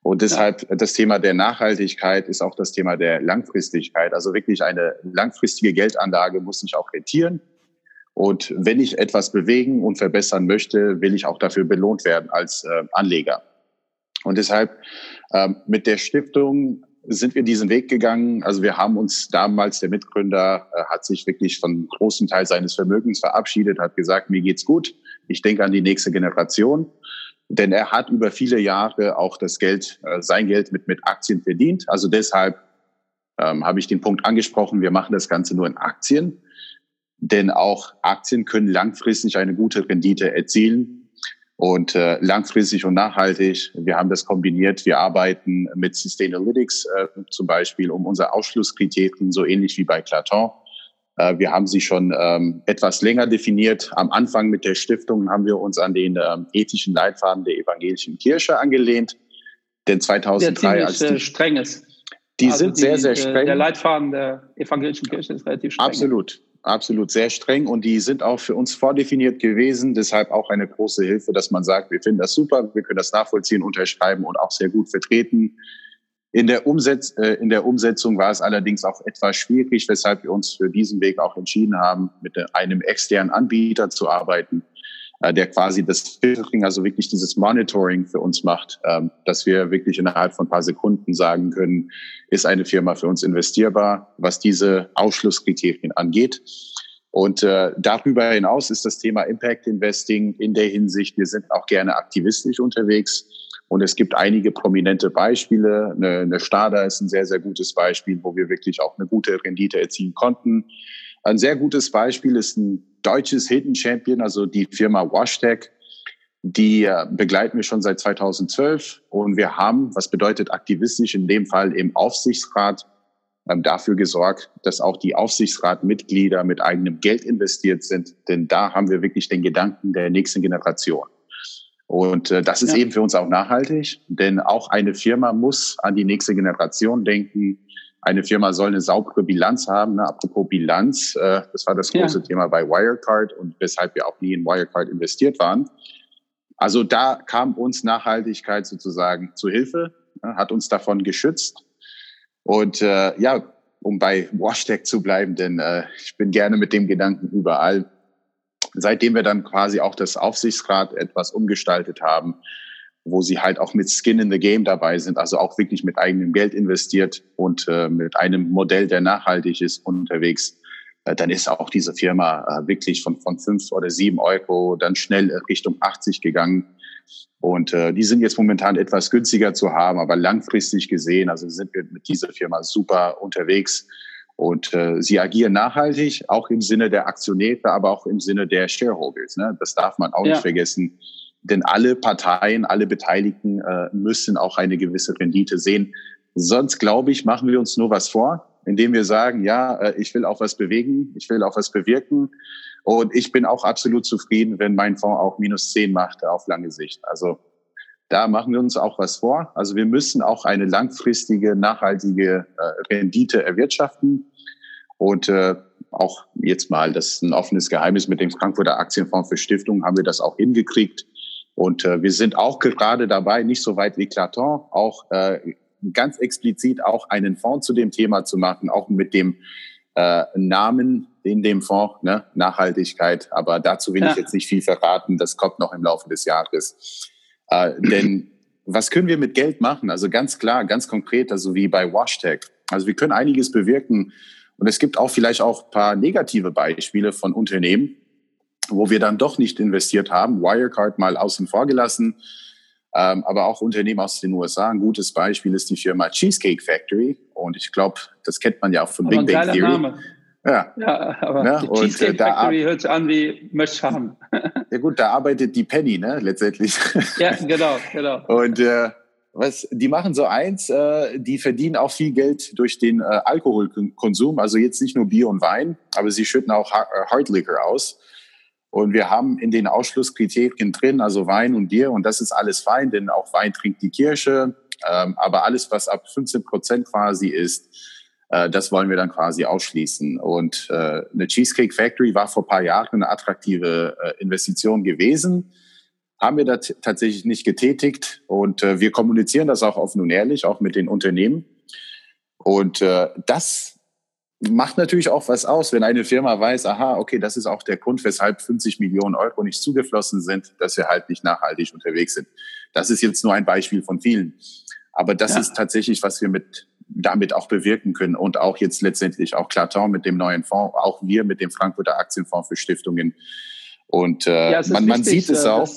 Und deshalb das Thema der Nachhaltigkeit ist auch das Thema der Langfristigkeit. Also wirklich eine langfristige Geldanlage muss sich auch rentieren. Und wenn ich etwas bewegen und verbessern möchte, will ich auch dafür belohnt werden als äh, Anleger. Und deshalb ähm, mit der Stiftung sind wir diesen Weg gegangen. Also wir haben uns damals, der Mitgründer äh, hat sich wirklich von großen Teil seines Vermögens verabschiedet, hat gesagt, mir geht's gut. Ich denke an die nächste Generation. Denn er hat über viele Jahre auch das Geld, äh, sein Geld mit, mit Aktien verdient. Also deshalb ähm, habe ich den Punkt angesprochen, wir machen das Ganze nur in Aktien. Denn auch Aktien können langfristig eine gute Rendite erzielen und äh, langfristig und nachhaltig. Wir haben das kombiniert. Wir arbeiten mit Sustainalytics äh, zum Beispiel um unsere Ausschlusskriterien, so ähnlich wie bei Claton. Äh, wir haben sie schon ähm, etwas länger definiert. Am Anfang mit der Stiftung haben wir uns an den ähm, ethischen Leitfaden der evangelischen Kirche angelehnt. Denn 2003 als die, äh, streng ist. Die also sind die, sehr, sehr äh, streng. Der Leitfaden der evangelischen Kirche ist relativ streng. Absolut, absolut sehr streng und die sind auch für uns vordefiniert gewesen. Deshalb auch eine große Hilfe, dass man sagt, wir finden das super, wir können das nachvollziehen, unterschreiben und auch sehr gut vertreten. In der, Umsetz äh, in der Umsetzung war es allerdings auch etwas schwierig, weshalb wir uns für diesen Weg auch entschieden haben, mit einem externen Anbieter zu arbeiten, äh, der quasi das Filtering, also wirklich dieses Monitoring für uns macht, ähm, dass wir wirklich innerhalb von ein paar Sekunden sagen können, ist eine Firma für uns investierbar, was diese Ausschlusskriterien angeht. Und äh, darüber hinaus ist das Thema Impact Investing in der Hinsicht, wir sind auch gerne aktivistisch unterwegs. Und es gibt einige prominente Beispiele. Eine, eine Stada ist ein sehr, sehr gutes Beispiel, wo wir wirklich auch eine gute Rendite erzielen konnten. Ein sehr gutes Beispiel ist ein deutsches Hidden Champion, also die Firma WashTech. Die äh, begleiten wir schon seit 2012 und wir haben, was bedeutet aktivistisch, in dem Fall im Aufsichtsrat ähm, dafür gesorgt, dass auch die Aufsichtsratmitglieder mit eigenem Geld investiert sind. Denn da haben wir wirklich den Gedanken der nächsten Generation. Und äh, das ist ja. eben für uns auch nachhaltig, denn auch eine Firma muss an die nächste Generation denken. eine Firma soll eine saubere Bilanz haben. Ne? Apropos Bilanz, äh, das war das große ja. Thema bei Wirecard und weshalb wir auch nie in Wirecard investiert waren. Also da kam uns Nachhaltigkeit sozusagen zu Hilfe, ne? hat uns davon geschützt. Und äh, ja, um bei WashTech zu bleiben, denn äh, ich bin gerne mit dem Gedanken überall. Seitdem wir dann quasi auch das Aufsichtsrat etwas umgestaltet haben, wo sie halt auch mit Skin in the Game dabei sind, also auch wirklich mit eigenem Geld investiert und äh, mit einem Modell, der nachhaltig ist, unterwegs, äh, dann ist auch diese Firma äh, wirklich von, von fünf oder sieben Euro dann schnell Richtung 80 gegangen. Und äh, die sind jetzt momentan etwas günstiger zu haben, aber langfristig gesehen, also sind wir mit dieser Firma super unterwegs. Und äh, sie agieren nachhaltig, auch im Sinne der Aktionäre, aber auch im Sinne der Shareholders. Ne? Das darf man auch ja. nicht vergessen denn alle Parteien, alle Beteiligten äh, müssen auch eine gewisse Rendite sehen. Sonst, glaube ich, machen wir uns nur was vor, indem wir sagen, ja, äh, ich will auch was bewegen, ich will auch was bewirken. Und ich bin auch absolut zufrieden, wenn mein Fonds auch minus zehn macht auf lange Sicht. Also da machen wir uns auch was vor. Also wir müssen auch eine langfristige, nachhaltige äh, Rendite erwirtschaften. Und äh, auch jetzt mal, das ist ein offenes Geheimnis mit dem Frankfurter Aktienfonds für Stiftungen, haben wir das auch hingekriegt. Und äh, wir sind auch gerade dabei, nicht so weit wie Claton, auch äh, ganz explizit auch einen Fonds zu dem Thema zu machen, auch mit dem äh, Namen in dem Fonds, ne? Nachhaltigkeit. Aber dazu will ja. ich jetzt nicht viel verraten. Das kommt noch im Laufe des Jahres. Äh, denn was können wir mit Geld machen? Also ganz klar, ganz konkret, also wie bei WashTech. Also wir können einiges bewirken. Und es gibt auch vielleicht auch paar negative Beispiele von Unternehmen, wo wir dann doch nicht investiert haben. Wirecard mal außen vor gelassen, ähm, aber auch Unternehmen aus den USA. Ein gutes Beispiel ist die Firma Cheesecake Factory. Und ich glaube, das kennt man ja auch von aber Big Bang Theory. Name. Ja. ja, aber ja, die Cheesecake und, äh, Factory hört sich an wie möchte haben. ja gut, da arbeitet die Penny, ne, letztendlich. ja, genau, genau. Und äh, was, die machen so eins, äh, die verdienen auch viel Geld durch den äh, Alkoholkonsum, also jetzt nicht nur Bier und Wein, aber sie schütten auch Hard Liquor aus. Und wir haben in den Ausschlusskriterien drin, also Wein und Bier, und das ist alles fein, denn auch Wein trinkt die Kirche. Ähm, aber alles, was ab 15 Prozent quasi ist, äh, das wollen wir dann quasi ausschließen. Und äh, eine Cheesecake Factory war vor paar Jahren eine attraktive äh, Investition gewesen. Haben wir da tatsächlich nicht getätigt. Und äh, wir kommunizieren das auch offen und ehrlich, auch mit den Unternehmen. Und äh, das macht natürlich auch was aus, wenn eine Firma weiß, aha, okay, das ist auch der Grund, weshalb 50 Millionen Euro nicht zugeflossen sind, dass wir halt nicht nachhaltig unterwegs sind. Das ist jetzt nur ein Beispiel von vielen. Aber das ja. ist tatsächlich, was wir mit damit auch bewirken können und auch jetzt letztendlich auch Claton mit dem neuen Fonds, auch wir mit dem Frankfurter Aktienfonds für Stiftungen. Und äh, ja, man, man sieht es äh, auch.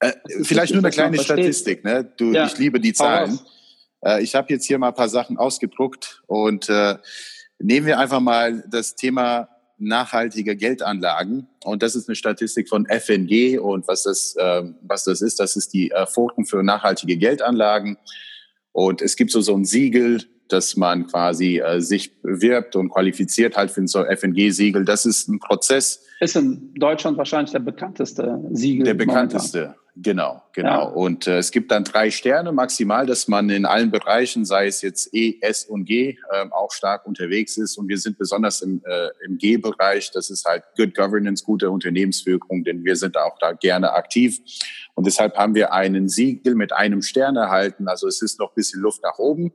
Äh, vielleicht nur eine kleine Statistik. Ne? Du, ja. Ich liebe die Zahlen. Äh, ich habe jetzt hier mal ein paar Sachen ausgedruckt und äh, nehmen wir einfach mal das Thema nachhaltige Geldanlagen. Und das ist eine Statistik von FNG. Und was das, äh, was das ist, das ist die äh, Forum für nachhaltige Geldanlagen. Und es gibt so, so ein Siegel, dass man quasi äh, sich bewirbt und qualifiziert halt für so FNG-Siegel. Das ist ein Prozess. Ist in Deutschland wahrscheinlich der bekannteste Siegel. Der bekannteste. Momentan. Genau, genau. Ja. Und äh, es gibt dann drei Sterne maximal, dass man in allen Bereichen, sei es jetzt E, S und G, äh, auch stark unterwegs ist. Und wir sind besonders im, äh, im G-Bereich. Das ist halt Good Governance, gute Unternehmensführung, denn wir sind auch da gerne aktiv. Und deshalb haben wir einen Siegel mit einem Stern erhalten. Also es ist noch ein bisschen Luft nach oben.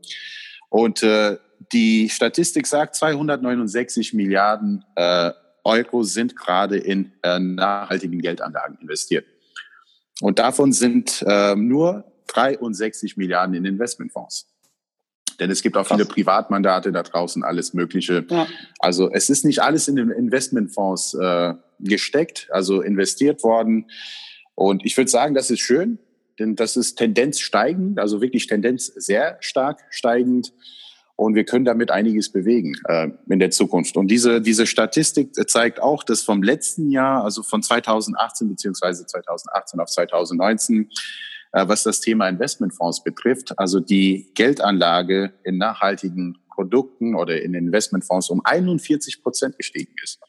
Und äh, die Statistik sagt, 269 Milliarden äh, Euro sind gerade in äh, nachhaltigen Geldanlagen investiert. Und davon sind äh, nur 63 Milliarden in Investmentfonds. Denn es gibt auch Krass. viele Privatmandate da draußen, alles Mögliche. Ja. Also es ist nicht alles in den Investmentfonds äh, gesteckt, also investiert worden. Und ich würde sagen, das ist schön, denn das ist Tendenz steigend, also wirklich Tendenz sehr stark steigend. Und wir können damit einiges bewegen äh, in der Zukunft. Und diese, diese Statistik zeigt auch, dass vom letzten Jahr, also von 2018 beziehungsweise 2018 auf 2019, äh, was das Thema Investmentfonds betrifft, also die Geldanlage in nachhaltigen Produkten oder in Investmentfonds um 41 Prozent gestiegen ist.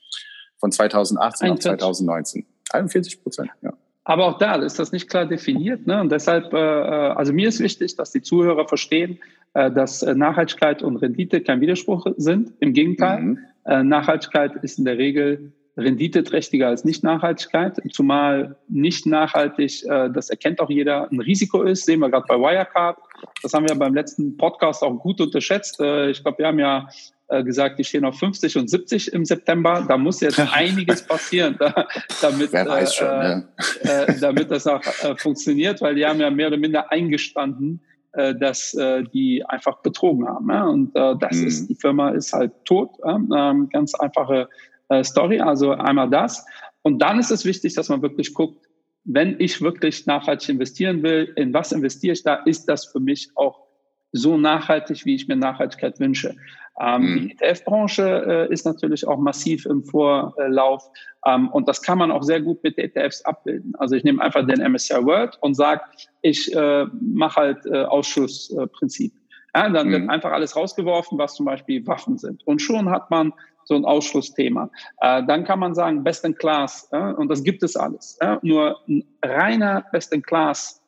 Von 2018 41. auf 2019. 41 Prozent, ja. Aber auch da ist das nicht klar definiert. Ne? Und deshalb, äh, äh also mir ist wichtig, dass die Zuhörer verstehen, äh, dass äh, Nachhaltigkeit und Rendite kein Widerspruch sind. Im Gegenteil, mhm. äh, Nachhaltigkeit ist in der Regel renditeträchtiger als Nicht-Nachhaltigkeit, zumal nicht nachhaltig, äh, das erkennt auch jeder, ein Risiko ist, sehen wir gerade bei Wirecard. Das haben wir beim letzten Podcast auch gut unterschätzt. Äh, ich glaube, wir haben ja äh, gesagt, die stehen auf 50 und 70 im September. Da muss jetzt einiges passieren, da, damit, äh, schon, ja. äh, damit das auch äh, funktioniert, weil die haben ja mehr oder minder eingestanden, äh, dass äh, die einfach betrogen haben. Ja? Und äh, das mhm. ist, die Firma ist halt tot. Ähm, ganz einfache äh, Story. Also einmal das. Und dann ist es wichtig, dass man wirklich guckt, wenn ich wirklich nachhaltig investieren will, in was investiere ich da, ist das für mich auch so nachhaltig, wie ich mir Nachhaltigkeit wünsche. Ähm, mhm. Die ETF-Branche äh, ist natürlich auch massiv im Vorlauf ähm, und das kann man auch sehr gut mit ETFs abbilden. Also ich nehme einfach den MSCI World und sage, ich äh, mache halt äh, Ausschlussprinzip. Ja, dann mhm. wird einfach alles rausgeworfen, was zum Beispiel Waffen sind. Und schon hat man so ein Ausschlussthema. Äh, dann kann man sagen, Best in Class, und das gibt es alles. Nur ein reiner Best in Class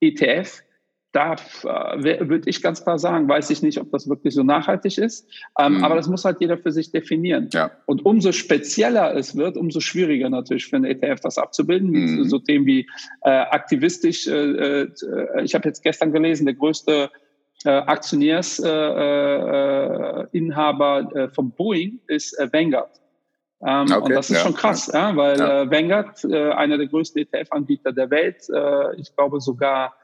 ETF da äh, würde ich ganz klar sagen, weiß ich nicht, ob das wirklich so nachhaltig ist. Ähm, mhm. Aber das muss halt jeder für sich definieren. Ja. Und umso spezieller es wird, umso schwieriger natürlich für einen ETF das abzubilden. Mhm. So Themen wie äh, aktivistisch. Äh, äh, ich habe jetzt gestern gelesen, der größte äh, Aktionärsinhaber äh, äh, von Boeing ist äh, Vanguard. Ähm, okay, und das ist ja, schon krass, ja. weil. Äh, Vanguard, äh, einer der größten ETF-Anbieter der Welt, äh, ich glaube sogar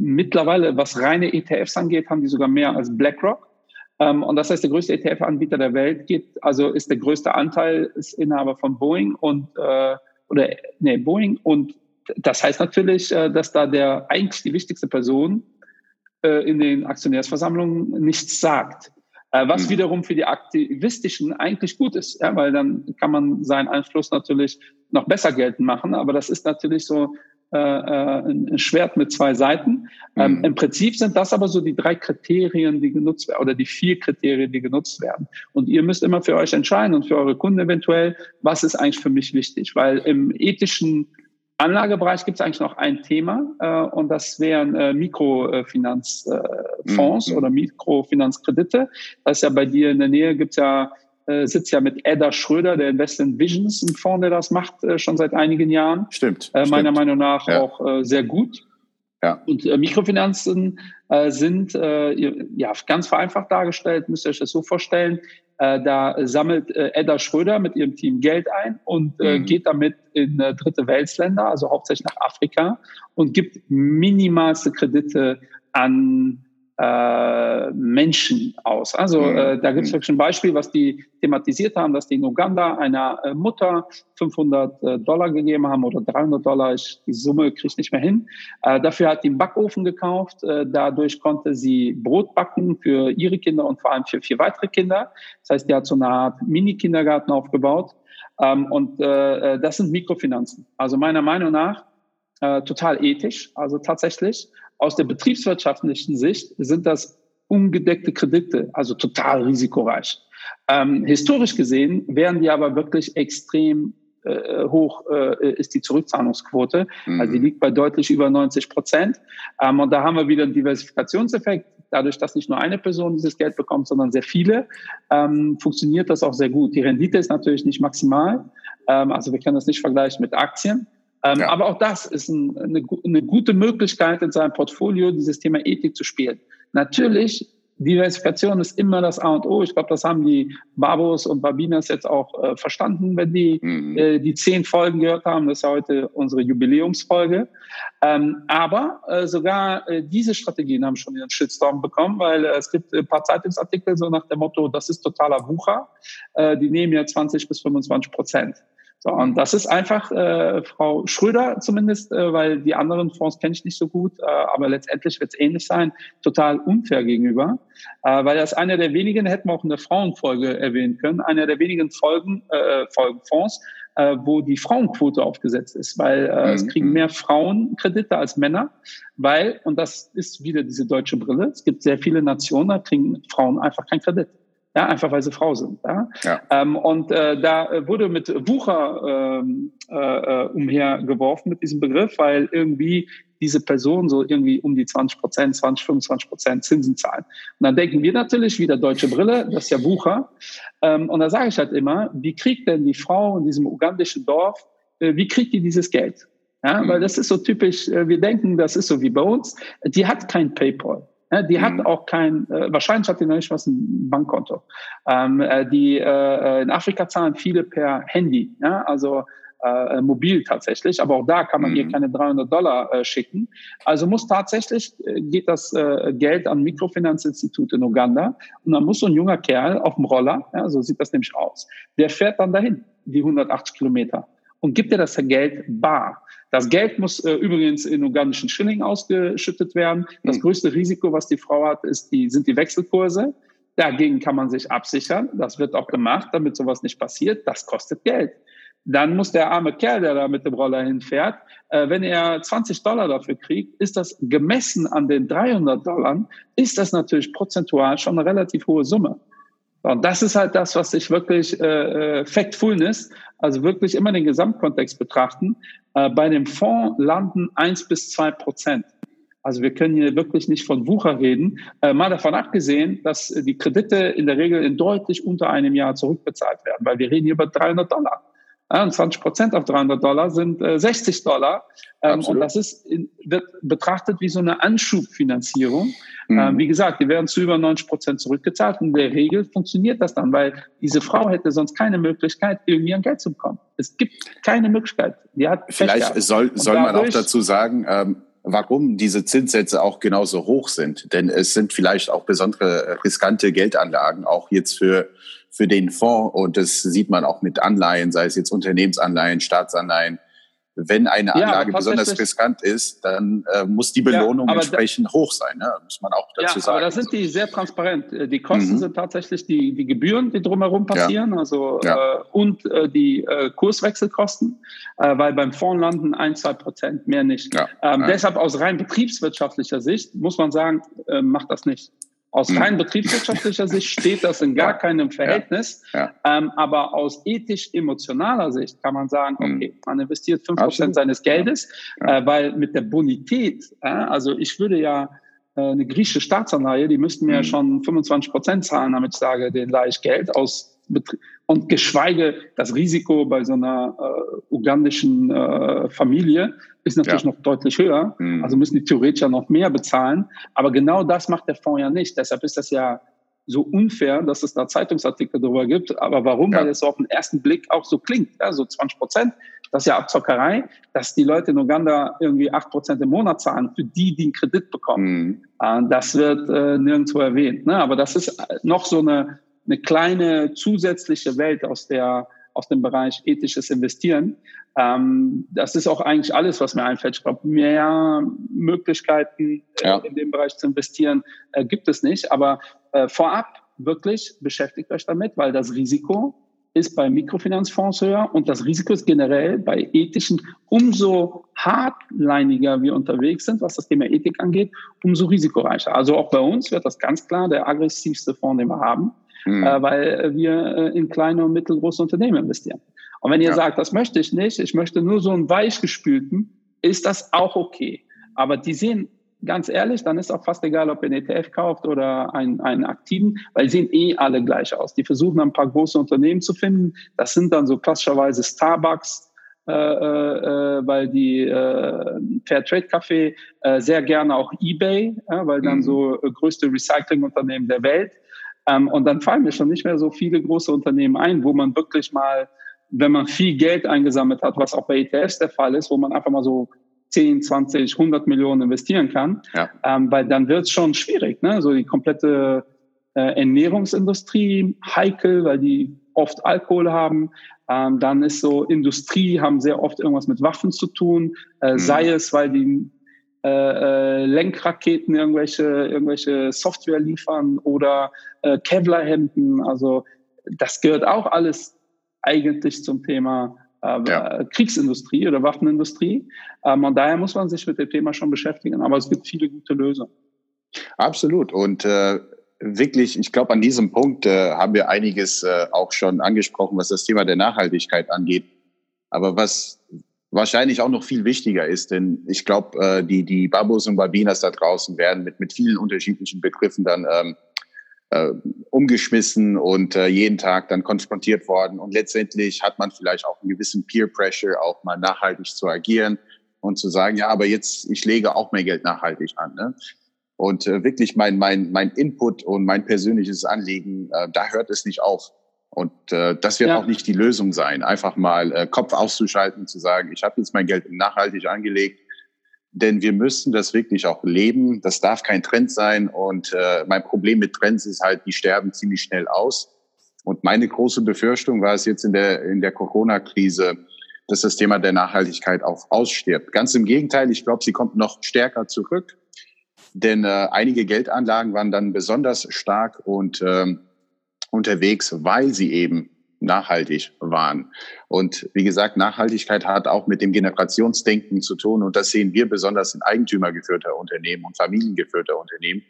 Mittlerweile, was reine ETFs angeht, haben die sogar mehr als BlackRock. Ähm, und das heißt, der größte ETF-Anbieter der Welt geht, also ist der größte Anteil, ist Inhaber von Boeing und, äh, oder, nee, Boeing. Und das heißt natürlich, äh, dass da der eigentlich die wichtigste Person äh, in den Aktionärsversammlungen nichts sagt. Äh, was mhm. wiederum für die Aktivistischen eigentlich gut ist, ja, weil dann kann man seinen Einfluss natürlich noch besser geltend machen. Aber das ist natürlich so äh, äh, ein Schwert mit zwei Seiten. Ähm, mhm. Im Prinzip sind das aber so die drei Kriterien, die genutzt werden, oder die vier Kriterien, die genutzt werden. Und ihr müsst immer für euch entscheiden und für eure Kunden eventuell, was ist eigentlich für mich wichtig. Weil im ethischen Anlagebereich gibt es eigentlich noch ein Thema äh, und das wären äh, Mikrofinanzfonds äh, mhm. oder Mikrofinanzkredite. Das ist ja bei dir in der Nähe gibt's ja äh, sitzt ja mit Edda Schröder, der Investment Visions, ein Fonds, der das macht, äh, schon seit einigen Jahren. Stimmt. Äh, meiner stimmt. Meinung nach ja. auch äh, sehr gut. Ja. Und äh, Mikrofinanzen äh, sind ja ganz vereinfacht dargestellt, müsst ihr euch das so vorstellen. Da sammelt Edda Schröder mit ihrem Team Geld ein und mhm. geht damit in dritte Weltländer, also hauptsächlich nach Afrika und gibt minimalste Kredite an äh, Menschen aus. Also mhm. äh, da gibt es wirklich ein Beispiel, was die thematisiert haben, dass die in Uganda einer äh, Mutter 500 äh, Dollar gegeben haben oder 300 Dollar, ich, die Summe kriege ich nicht mehr hin. Äh, dafür hat die einen Backofen gekauft, dadurch konnte sie Brot backen für ihre Kinder und vor allem für vier weitere Kinder. Das heißt, die hat so eine Art Mini-Kindergarten aufgebaut. Ähm, und das sind Mikrofinanzen. Also meiner Meinung nach total ethisch, also tatsächlich aus der betriebswirtschaftlichen Sicht sind das ungedeckte Kredite, also total risikoreich. Ähm, historisch gesehen wären die aber wirklich extrem äh, hoch äh, ist die Zurückzahlungsquote. Mhm. Also die liegt bei deutlich über 90 Prozent. Ähm, und da haben wir wieder einen Diversifikationseffekt. Dadurch, dass nicht nur eine Person dieses Geld bekommt, sondern sehr viele, ähm, funktioniert das auch sehr gut. Die Rendite ist natürlich nicht maximal. Ähm, also wir können das nicht vergleichen mit Aktien. Ähm, ja. Aber auch das ist ein, eine, eine, gute Möglichkeit, in seinem Portfolio dieses Thema Ethik zu spielen. Natürlich, Diversifikation ist immer das A und O. Ich glaube, das haben die Babos und Babinas jetzt auch äh, verstanden, wenn die mhm. äh, die zehn Folgen gehört haben. Das ist ja heute unsere Jubiläumsfolge. Ähm, aber äh, sogar äh, diese Strategien haben schon ihren Shitstorm bekommen, weil äh, es gibt ein paar Zeitungsartikel so nach dem Motto, das ist totaler Wucher. Äh, die nehmen ja 20 bis 25 Prozent. So, und das ist einfach äh, Frau Schröder zumindest, äh, weil die anderen Fonds kenne ich nicht so gut, äh, aber letztendlich wird es ähnlich sein, total unfair gegenüber, äh, weil das einer der wenigen, hätten wir auch in der Frauenfolge erwähnen können, einer der wenigen Folgen, äh, Folgenfonds, äh, wo die Frauenquote aufgesetzt ist, weil äh, mhm. es kriegen mehr Frauen Kredite als Männer, weil, und das ist wieder diese deutsche Brille, es gibt sehr viele Nationen, da kriegen Frauen einfach keinen Kredit. Ja, einfach weil sie Frau sind. Ja? ja. Ähm, und äh, da wurde mit Wucher ähm, äh, äh, umhergeworfen mit diesem Begriff, weil irgendwie diese Person so irgendwie um die 20 Prozent, 20, 25 Prozent Zinsen zahlen. Und dann denken wir natürlich wieder deutsche Brille, das ist ja Wucher. Ähm, und da sage ich halt immer, wie kriegt denn die Frau in diesem ugandischen Dorf, äh, wie kriegt die dieses Geld? Ja, mhm. weil das ist so typisch, äh, wir denken, das ist so wie bei uns. Die hat kein PayPal. Ja, die mhm. hat auch kein, äh, wahrscheinlich hat die noch nicht was ein Bankkonto. Ähm, äh, die äh, in Afrika zahlen viele per Handy, also äh, mobil tatsächlich, aber auch da kann man mhm. ihr keine 300 Dollar äh, schicken. Also muss tatsächlich, äh, geht das äh, Geld an Mikrofinanzinstitut in Uganda und dann muss so ein junger Kerl auf dem Roller, so sieht das nämlich aus, der fährt dann dahin, die 180 Kilometer und gibt dir das Geld bar. Das Geld muss äh, übrigens in ugandischen Schilling ausgeschüttet werden. Das mhm. größte Risiko, was die Frau hat, ist die, sind die Wechselkurse. Dagegen kann man sich absichern. Das wird auch gemacht, damit sowas nicht passiert. Das kostet Geld. Dann muss der arme Kerl, der da mit dem Roller hinfährt, äh, wenn er 20 Dollar dafür kriegt, ist das gemessen an den 300 Dollar, ist das natürlich prozentual schon eine relativ hohe Summe. Und das ist halt das, was ich wirklich äh, äh, Factfulness, also wirklich immer den Gesamtkontext betrachten. Äh, bei dem Fonds landen eins bis zwei Prozent. Also wir können hier wirklich nicht von Wucher reden. Äh, mal davon abgesehen, dass die Kredite in der Regel in deutlich unter einem Jahr zurückbezahlt werden, weil wir reden hier über 300 Dollar. Und 20 Prozent auf 300 Dollar sind äh, 60 Dollar. Ähm, und das ist, wird betrachtet wie so eine Anschubfinanzierung. Mhm. Ähm, wie gesagt, die werden zu über 90 Prozent zurückgezahlt. Und in der Regel funktioniert das dann, weil diese Frau hätte sonst keine Möglichkeit, irgendwie an Geld zu bekommen. Es gibt keine Möglichkeit. Die hat Vielleicht soll, soll man auch dazu sagen, ähm, warum diese Zinssätze auch genauso hoch sind. Denn es sind vielleicht auch besondere riskante Geldanlagen, auch jetzt für für den Fonds. Und das sieht man auch mit Anleihen, sei es jetzt Unternehmensanleihen, Staatsanleihen. Wenn eine Anlage ja, besonders riskant ist, dann äh, muss die Belohnung ja, entsprechend hoch sein. Ne? Muss man auch dazu ja, sagen. Aber da sind die sehr transparent. Äh, die Kosten mhm. sind tatsächlich die, die Gebühren, die drumherum passieren, also Äh, und äh, die äh, Kurswechselkosten, äh, weil beim Fonds landen ein, zwei Prozent mehr nicht. Ähm, deshalb aus rein betriebswirtschaftlicher Sicht muss man sagen, macht das nicht. Aus rein betriebswirtschaftlicher Sicht steht das in gar keinem Verhältnis. Ja, ja. Ähm, aber aus ethisch-emotionaler Sicht kann man sagen, hm. okay, man investiert fünf Prozent seines Geldes, ja. äh, weil mit der Bonität, äh, also ich würde ja äh, eine griechische Staatsanleihe, die müssten mir ja hm. schon 25 Prozent zahlen, damit ich sage, den leihe ich Geld aus und geschweige das Risiko bei so einer äh, ugandischen äh, Familie ist natürlich ja. noch deutlich höher. Mhm. Also müssen die theoretisch ja noch mehr bezahlen. Aber genau das macht der Fonds ja nicht. Deshalb ist das ja so unfair, dass es da Zeitungsartikel darüber gibt. Aber warum? Ja. Weil es auf den ersten Blick auch so klingt. Ja, so 20 Prozent, das ist ja Abzockerei, dass die Leute in Uganda irgendwie 8 Prozent im Monat zahlen für die, die einen Kredit bekommen. Mhm. Das wird äh, nirgendwo erwähnt. Ne? Aber das ist noch so eine eine kleine zusätzliche Welt aus der aus dem Bereich ethisches Investieren. Ähm, das ist auch eigentlich alles, was mir einfällt. Ich glaube, mehr Möglichkeiten äh, ja. in dem Bereich zu investieren äh, gibt es nicht. Aber äh, vorab wirklich beschäftigt euch damit, weil das Risiko ist bei Mikrofinanzfonds höher und das Risiko ist generell bei ethischen, umso hardliniger wir unterwegs sind, was das Thema Ethik angeht, umso risikoreicher. Also auch bei uns wird das ganz klar der aggressivste Fonds, den wir haben mhm. äh, weil wir äh, in kleine und mittelgroße Unternehmen investieren. Und wenn ihr ja. sagt, das möchte ich nicht, ich möchte nur so einen weichgespülten, ist das auch okay. Aber die sehen, ganz ehrlich, dann ist auch fast egal, ob ihr einen ETF kauft oder einen, einen aktiven, weil die sehen eh alle gleich aus. Die versuchen ein paar große Unternehmen zu finden. Das sind dann so klassischerweise Starbucks, äh, äh, weil die äh, Fairtrade Café äh, sehr gerne auch eBay, äh, weil dann mhm. so äh, größte Recyclingunternehmen der Welt. Ähm, und dann fallen mir schon nicht mehr so viele große Unternehmen ein, wo man wirklich mal, wenn man viel Geld eingesammelt hat, was auch bei ETFs der Fall ist, wo man einfach mal so 10, 20, 100 Millionen investieren kann, ja. ähm, weil dann wird es schon schwierig. Ne? So die komplette äh, Ernährungsindustrie heikel, weil die oft Alkohol haben. Ähm, dann ist so Industrie, haben sehr oft irgendwas mit Waffen zu tun, äh, mhm. sei es, weil die äh, äh, Lenkraketen irgendwelche, irgendwelche Software liefern oder äh, Kevlar-Hemden. Also das gehört auch alles eigentlich zum Thema äh, ja. Kriegsindustrie oder Waffenindustrie. Ähm, und daher muss man sich mit dem Thema schon beschäftigen. Aber es gibt viele gute Lösungen. Absolut. Und äh, wirklich, ich glaube, an diesem Punkt äh, haben wir einiges äh, auch schon angesprochen, was das Thema der Nachhaltigkeit angeht. Aber was wahrscheinlich auch noch viel wichtiger ist, denn ich glaube, äh, die, die Babos und Babinas da draußen werden mit, mit vielen unterschiedlichen Begriffen dann ähm, äh, umgeschmissen und äh, jeden Tag dann konfrontiert worden. Und letztendlich hat man vielleicht auch einen gewissen Peer Pressure, auch mal nachhaltig zu agieren und zu sagen, ja, aber jetzt, ich lege auch mehr Geld nachhaltig an. Ne? Und äh, wirklich mein, mein, mein Input und mein persönliches Anliegen, äh, da hört es nicht auf. Und äh, das wird ja. auch nicht die Lösung sein, einfach mal äh, Kopf auszuschalten und zu sagen, ich habe jetzt mein Geld nachhaltig angelegt, denn wir müssen das wirklich auch leben. Das darf kein Trend sein. Und äh, mein Problem mit Trends ist halt, die sterben ziemlich schnell aus. Und meine große Befürchtung war es jetzt in der, in der Corona-Krise, dass das Thema der Nachhaltigkeit auch ausstirbt. Ganz im Gegenteil, ich glaube, sie kommt noch stärker zurück. Denn äh, einige Geldanlagen waren dann besonders stark und ähm, unterwegs, weil sie eben nachhaltig waren. Und wie gesagt, Nachhaltigkeit hat auch mit dem Generationsdenken zu tun. Und das sehen wir besonders in eigentümergeführter Unternehmen und familiengeführter Unternehmen.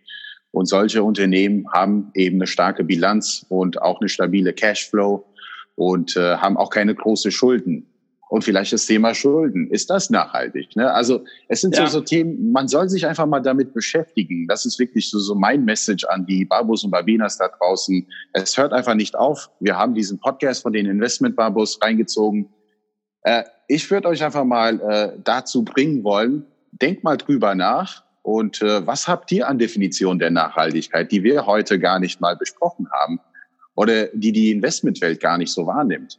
Und solche Unternehmen haben eben eine starke Bilanz und auch eine stabile Cashflow und äh, haben auch keine große Schulden. Und vielleicht das Thema Schulden. Ist das nachhaltig? Ne? Also es sind ja. so, so Themen, man soll sich einfach mal damit beschäftigen. Das ist wirklich so, so mein Message an die Babus und Babinas da draußen. Es hört einfach nicht auf. Wir haben diesen Podcast von den Investment Babus reingezogen. Äh, ich würde euch einfach mal äh, dazu bringen wollen, denkt mal drüber nach. Und äh, was habt ihr an Definition der Nachhaltigkeit, die wir heute gar nicht mal besprochen haben? Oder die die Investmentwelt gar nicht so wahrnimmt?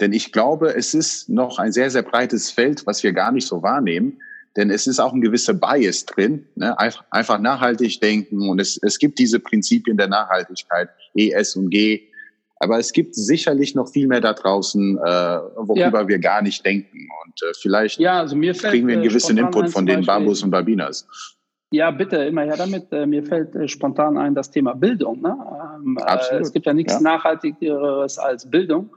Denn ich glaube, es ist noch ein sehr, sehr breites Feld, was wir gar nicht so wahrnehmen. Denn es ist auch ein gewisser Bias drin, ne? einfach nachhaltig denken. Und es, es gibt diese Prinzipien der Nachhaltigkeit, E, S und G. Aber es gibt sicherlich noch viel mehr da draußen, äh, worüber ja. wir gar nicht denken. Und äh, vielleicht ja, also fällt, kriegen wir einen äh, gewissen Input von den Bambus und Babinas. Ja, bitte, immer her damit. Äh, mir fällt äh, spontan ein das Thema Bildung. Ne? Ähm, Absolut. es gibt ja nichts ja. Nachhaltigeres als Bildung.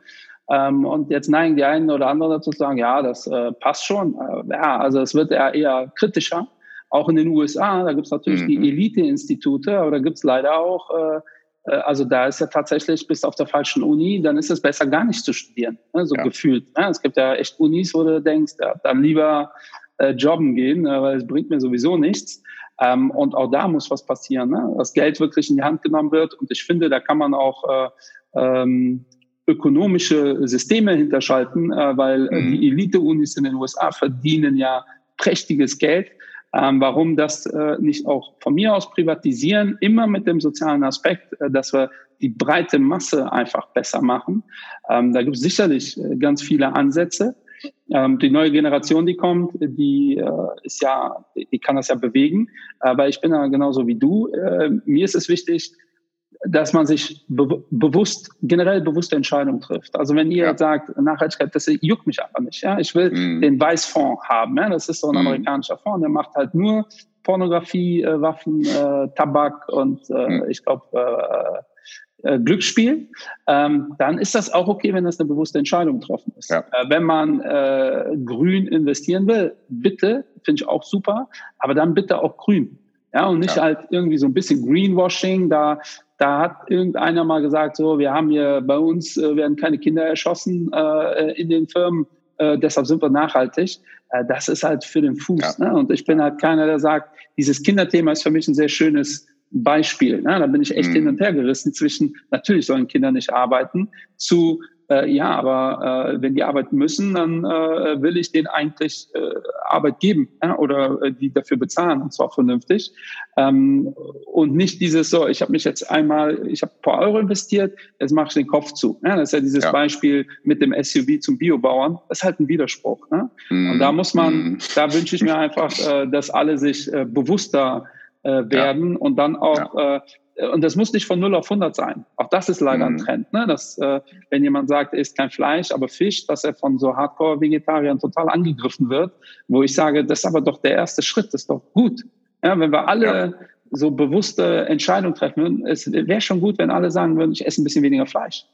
Ähm, und jetzt neigen die einen oder anderen dazu zu sagen, ja, das äh, passt schon. Äh, ja, also es wird eher, eher kritischer. Auch in den USA, da gibt es natürlich mhm. die Elite-Institute, aber da gibt es leider auch, äh, äh, also da ist ja tatsächlich bis auf der falschen Uni, dann ist es besser gar nicht zu studieren, ne, so ja. gefühlt. Ne? Es gibt ja echt Unis, wo du denkst, ja, dann lieber äh, jobben gehen, äh, weil es bringt mir sowieso nichts. Ähm, und auch da muss was passieren, ne? dass Geld wirklich in die Hand genommen wird. Und ich finde, da kann man auch äh, ähm, ökonomische Systeme hinterschalten, äh, weil äh, mhm. die Elite-Unis in den USA verdienen ja prächtiges Geld. Ähm, warum das äh, nicht auch von mir aus privatisieren, immer mit dem sozialen Aspekt, äh, dass wir die breite Masse einfach besser machen. Ähm, da gibt es sicherlich äh, ganz viele Ansätze. Ähm, die neue Generation, die kommt, die äh, ist ja, die kann das ja bewegen. Aber ich bin ja genauso wie du. mir ist es wichtig, dass man sich be bewusst, generell bewusste Entscheidungen trifft. Also wenn ihr ja. sagt, Nachhaltigkeit, das juckt mich einfach nicht. Ja? Ich will mm. den Weißfonds haben. Ja? Das ist so ein mm. amerikanischer Fonds, der macht halt nur Pornografie, äh, Waffen, äh, Tabak und äh, mm. ich glaube äh, äh, Glücksspiel. Ähm, dann ist das auch okay, wenn das eine bewusste Entscheidung getroffen ist. Ja. Äh, wenn man äh, grün investieren will, bitte, finde ich auch super, aber dann bitte auch grün. Ja, und nicht ja. halt irgendwie so ein bisschen Greenwashing, da da hat irgendeiner mal gesagt, so, wir haben hier bei uns äh, werden keine Kinder erschossen äh, in den Firmen, äh, deshalb sind wir nachhaltig. Äh, das ist halt für den Fuß. Ja. Ne? Und ich bin halt keiner, der sagt, dieses Kinderthema ist für mich ein sehr schönes Beispiel. Ne? Da bin ich echt mhm. hin und her gerissen zwischen, natürlich sollen Kinder nicht arbeiten, zu äh, ja, aber äh, wenn die arbeiten müssen, dann äh, will ich denen eigentlich äh, Arbeit geben ja, oder äh, die dafür bezahlen und zwar vernünftig. Ähm, und nicht dieses so, ich habe mich jetzt einmal, ich habe ein paar Euro investiert, jetzt mache ich den Kopf zu. Ja, das ist ja dieses ja. Beispiel mit dem SUV zum Biobauern. Das ist halt ein Widerspruch. Ne? Mm. Und da muss man, mm. da wünsche ich mir einfach, äh, dass alle sich äh, bewusster äh, werden ja. und dann auch ja. äh, und das muss nicht von 0 auf 100 sein. Auch das ist leider ein mhm. Trend. Ne? Dass, äh, wenn jemand sagt, er isst kein Fleisch, aber Fisch, dass er von so Hardcore-Vegetariern total angegriffen wird, wo ich sage, das ist aber doch der erste Schritt, das ist doch gut. Ja, wenn wir alle ja. so bewusste Entscheidungen treffen würden, es wäre schon gut, wenn alle sagen würden, ich esse ein bisschen weniger Fleisch.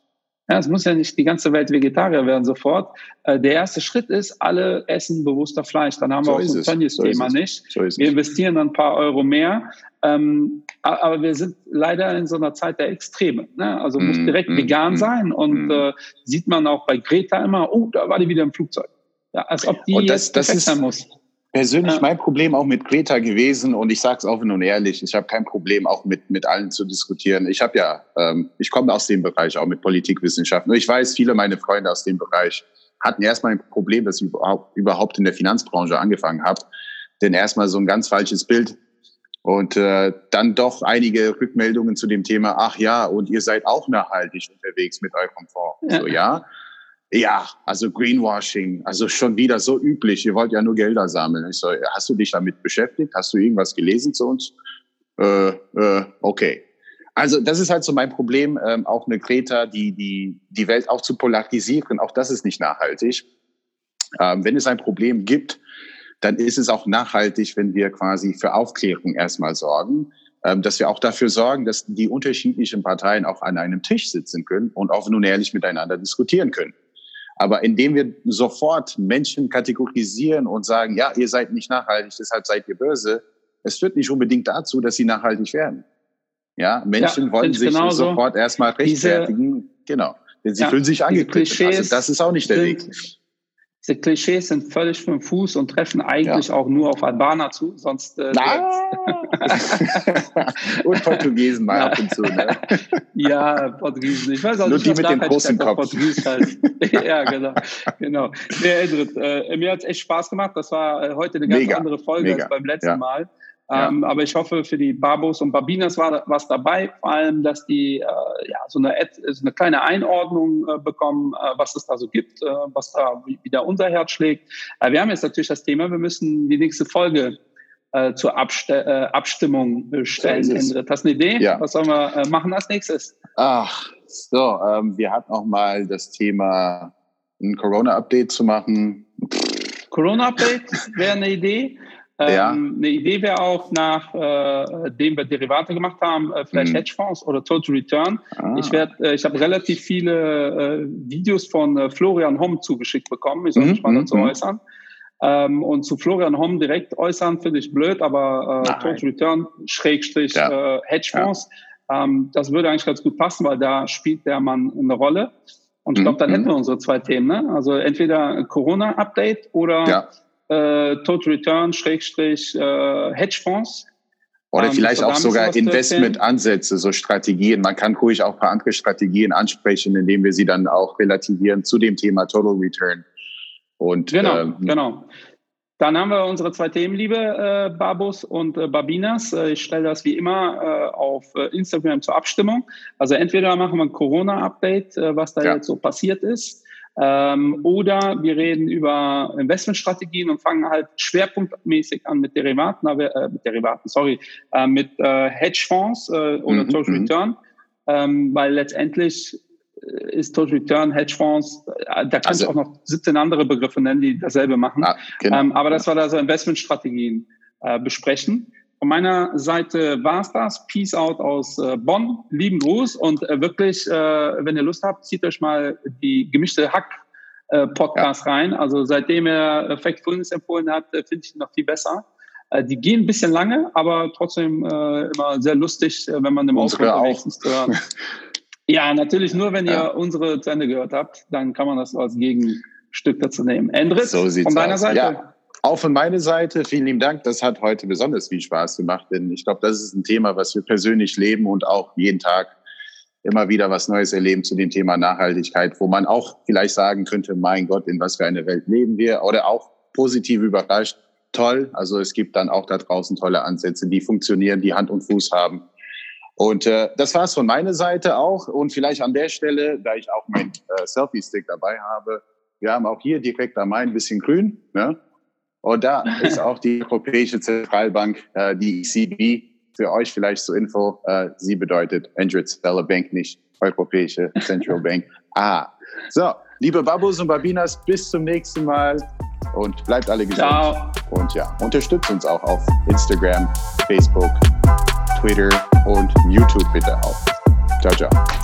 Ja, es muss ja nicht die ganze Welt Vegetarier werden sofort. Äh, der erste Schritt ist, alle essen bewusster Fleisch. Dann haben so wir auch so ein Tönnies-Thema so nicht. So wir investieren dann ein paar Euro mehr. Ähm, aber wir sind leider in so einer Zeit der Extreme. Ne? Also muss mm, direkt mm, vegan mm, sein. Und mm. äh, sieht man auch bei Greta immer, oh, da war die wieder im Flugzeug. Ja, als ob die und das, jetzt das ist, sein muss persönlich ja. mein Problem auch mit Greta gewesen und ich sage es offen und ehrlich, ich habe kein Problem auch mit mit allen zu diskutieren. Ich habe ja, ähm, ich komme aus dem Bereich auch mit Politikwissenschaften. Ich weiß, viele meiner Freunde aus dem Bereich hatten erstmal ein Problem, dass ich überhaupt in der Finanzbranche angefangen habe, denn erstmal so ein ganz falsches Bild und äh, dann doch einige Rückmeldungen zu dem Thema. Ach ja, und ihr seid auch nachhaltig unterwegs mit eurem Fonds. Ja. So ja. Ja, also Greenwashing, also schon wieder so üblich. Ihr wollt ja nur Gelder sammeln. Ich so, hast du dich damit beschäftigt? Hast du irgendwas gelesen zu uns? Äh, äh, okay. Also das ist halt so mein Problem, ähm, auch eine Greta, die, die, die Welt auch zu polarisieren. Auch das ist nicht nachhaltig. Ähm, wenn es ein Problem gibt, dann ist es auch nachhaltig, wenn wir quasi für Aufklärung erstmal sorgen, ähm, dass wir auch dafür sorgen, dass die unterschiedlichen Parteien auch an einem Tisch sitzen können und offen und ehrlich miteinander diskutieren können. Aber indem wir sofort Menschen kategorisieren und sagen, ja, ihr seid nicht nachhaltig, deshalb seid ihr böse, es führt nicht unbedingt dazu, dass sie nachhaltig werden. Ja, Menschen ja, wollen sich genauso. sofort erstmal rechtfertigen. Diese, genau. Denn sie ja, fühlen sich angekündigt. Also das ist auch nicht der Weg. Diese Klischees sind völlig vom Fuß und treffen eigentlich ja. auch nur auf Albaner zu, sonst. Äh, und Portugiesen mal ab und zu, ne? Ja, Portugiesen. Ich weiß auch nur nicht, die mit dem großen Kopf. Portugies halt. ja, genau. genau. Nee, Edrit, äh, mir hat es echt Spaß gemacht. Das war äh, heute eine ganz Mega. andere Folge Mega. als beim letzten ja. Mal. Ähm, aber ich hoffe, für die Babos und Babinas war was dabei, vor allem, dass die äh, ja, so, eine, so eine kleine Einordnung äh, bekommen, äh, was es da so gibt, äh, was da wieder unser Herz schlägt. Äh, wir haben jetzt natürlich das Thema, wir müssen die nächste Folge äh, zur Abste Abstimmung stellen. So Hast du eine Idee? Ja. Was sollen wir machen als nächstes? Ach, so, ähm, wir hatten auch mal das Thema, ein Corona-Update zu machen. Corona-Update wäre eine Idee. Ja. Ähm, eine Idee wäre auch, nach äh, dem wir Derivate gemacht haben, äh, vielleicht mhm. Hedgefonds oder Total Return. Ah. Ich werde, äh, ich habe relativ viele äh, Videos von äh, Florian Homm zugeschickt bekommen. Ich soll mich mhm. mal dazu mhm. äußern. Ähm, und zu Florian Homm direkt äußern finde ich blöd, aber äh, Total Return Schrägstrich ja. äh, Hedgefonds, ja. ähm, das würde eigentlich ganz gut passen, weil da spielt der Mann eine Rolle. Und ich glaube, dann mhm. hätten wir unsere zwei Themen. Ne? Also entweder Corona-Update oder ja äh, Total Return, Schrägstrich, äh, Hedgefonds. Oder ähm, vielleicht auch sogar Investmentansätze, so Strategien. Man kann ruhig auch ein paar andere Strategien ansprechen, indem wir sie dann auch relativieren zu dem Thema Total Return. Und, genau, ähm, genau. Dann haben wir unsere zwei Themen, liebe äh, Babus und äh, Babinas. Äh, ich stelle das wie immer äh, auf äh, Instagram zur Abstimmung. Also entweder machen wir ein Corona-Update, äh, was da ja. jetzt so passiert ist. Ähm, oder wir reden über Investmentstrategien und fangen halt schwerpunktmäßig an mit Derivaten, äh, mit Derivaten, sorry, äh, mit äh, Hedgefonds äh, oder mhm, Total mhm. Return, ähm, weil letztendlich äh, ist Total Return, Hedgefonds, äh, da kannst also, du auch noch 17 andere Begriffe nennen, die dasselbe machen. Ah, genau. ähm, aber das war da so Investmentstrategien äh, besprechen. Von meiner Seite war es das. Peace out aus äh, Bonn. Lieben Gruß und äh, wirklich, äh, wenn ihr Lust habt, zieht euch mal die gemischte Hack äh, Podcast ja. rein. Also seitdem er Effect Fullness empfohlen hat, finde ich ihn noch viel besser. Die gehen ein bisschen lange, aber trotzdem immer sehr lustig, wenn man im wenigstens hört. ja, natürlich nur, wenn ja. ihr unsere zu Ende gehört habt, dann kann man das als Gegenstück dazu nehmen. Endrit, so von deiner aus. Seite. Ja. Auch von meiner Seite vielen lieben Dank. Das hat heute besonders viel Spaß gemacht, denn ich glaube, das ist ein Thema, was wir persönlich leben und auch jeden Tag immer wieder was Neues erleben zu dem Thema Nachhaltigkeit, wo man auch vielleicht sagen könnte, mein Gott, in was für eine Welt leben wir oder auch positiv überrascht. Toll. Also es gibt dann auch da draußen tolle Ansätze, die funktionieren, die Hand und Fuß haben. Und äh, das war's von meiner Seite auch. Und vielleicht an der Stelle, da ich auch mein äh, Selfie-Stick dabei habe, wir haben auch hier direkt am Main ein bisschen grün. Ne? Und da ist auch die Europäische Zentralbank, äh, die ECB, für euch vielleicht zur Info, äh, sie bedeutet Android Bank, nicht Europäische Central Bank. Ah, so, liebe Babus und Babinas, bis zum nächsten Mal und bleibt alle gesund. Ciao. Und ja, unterstützt uns auch auf Instagram, Facebook, Twitter und YouTube bitte auch. Ciao, ciao.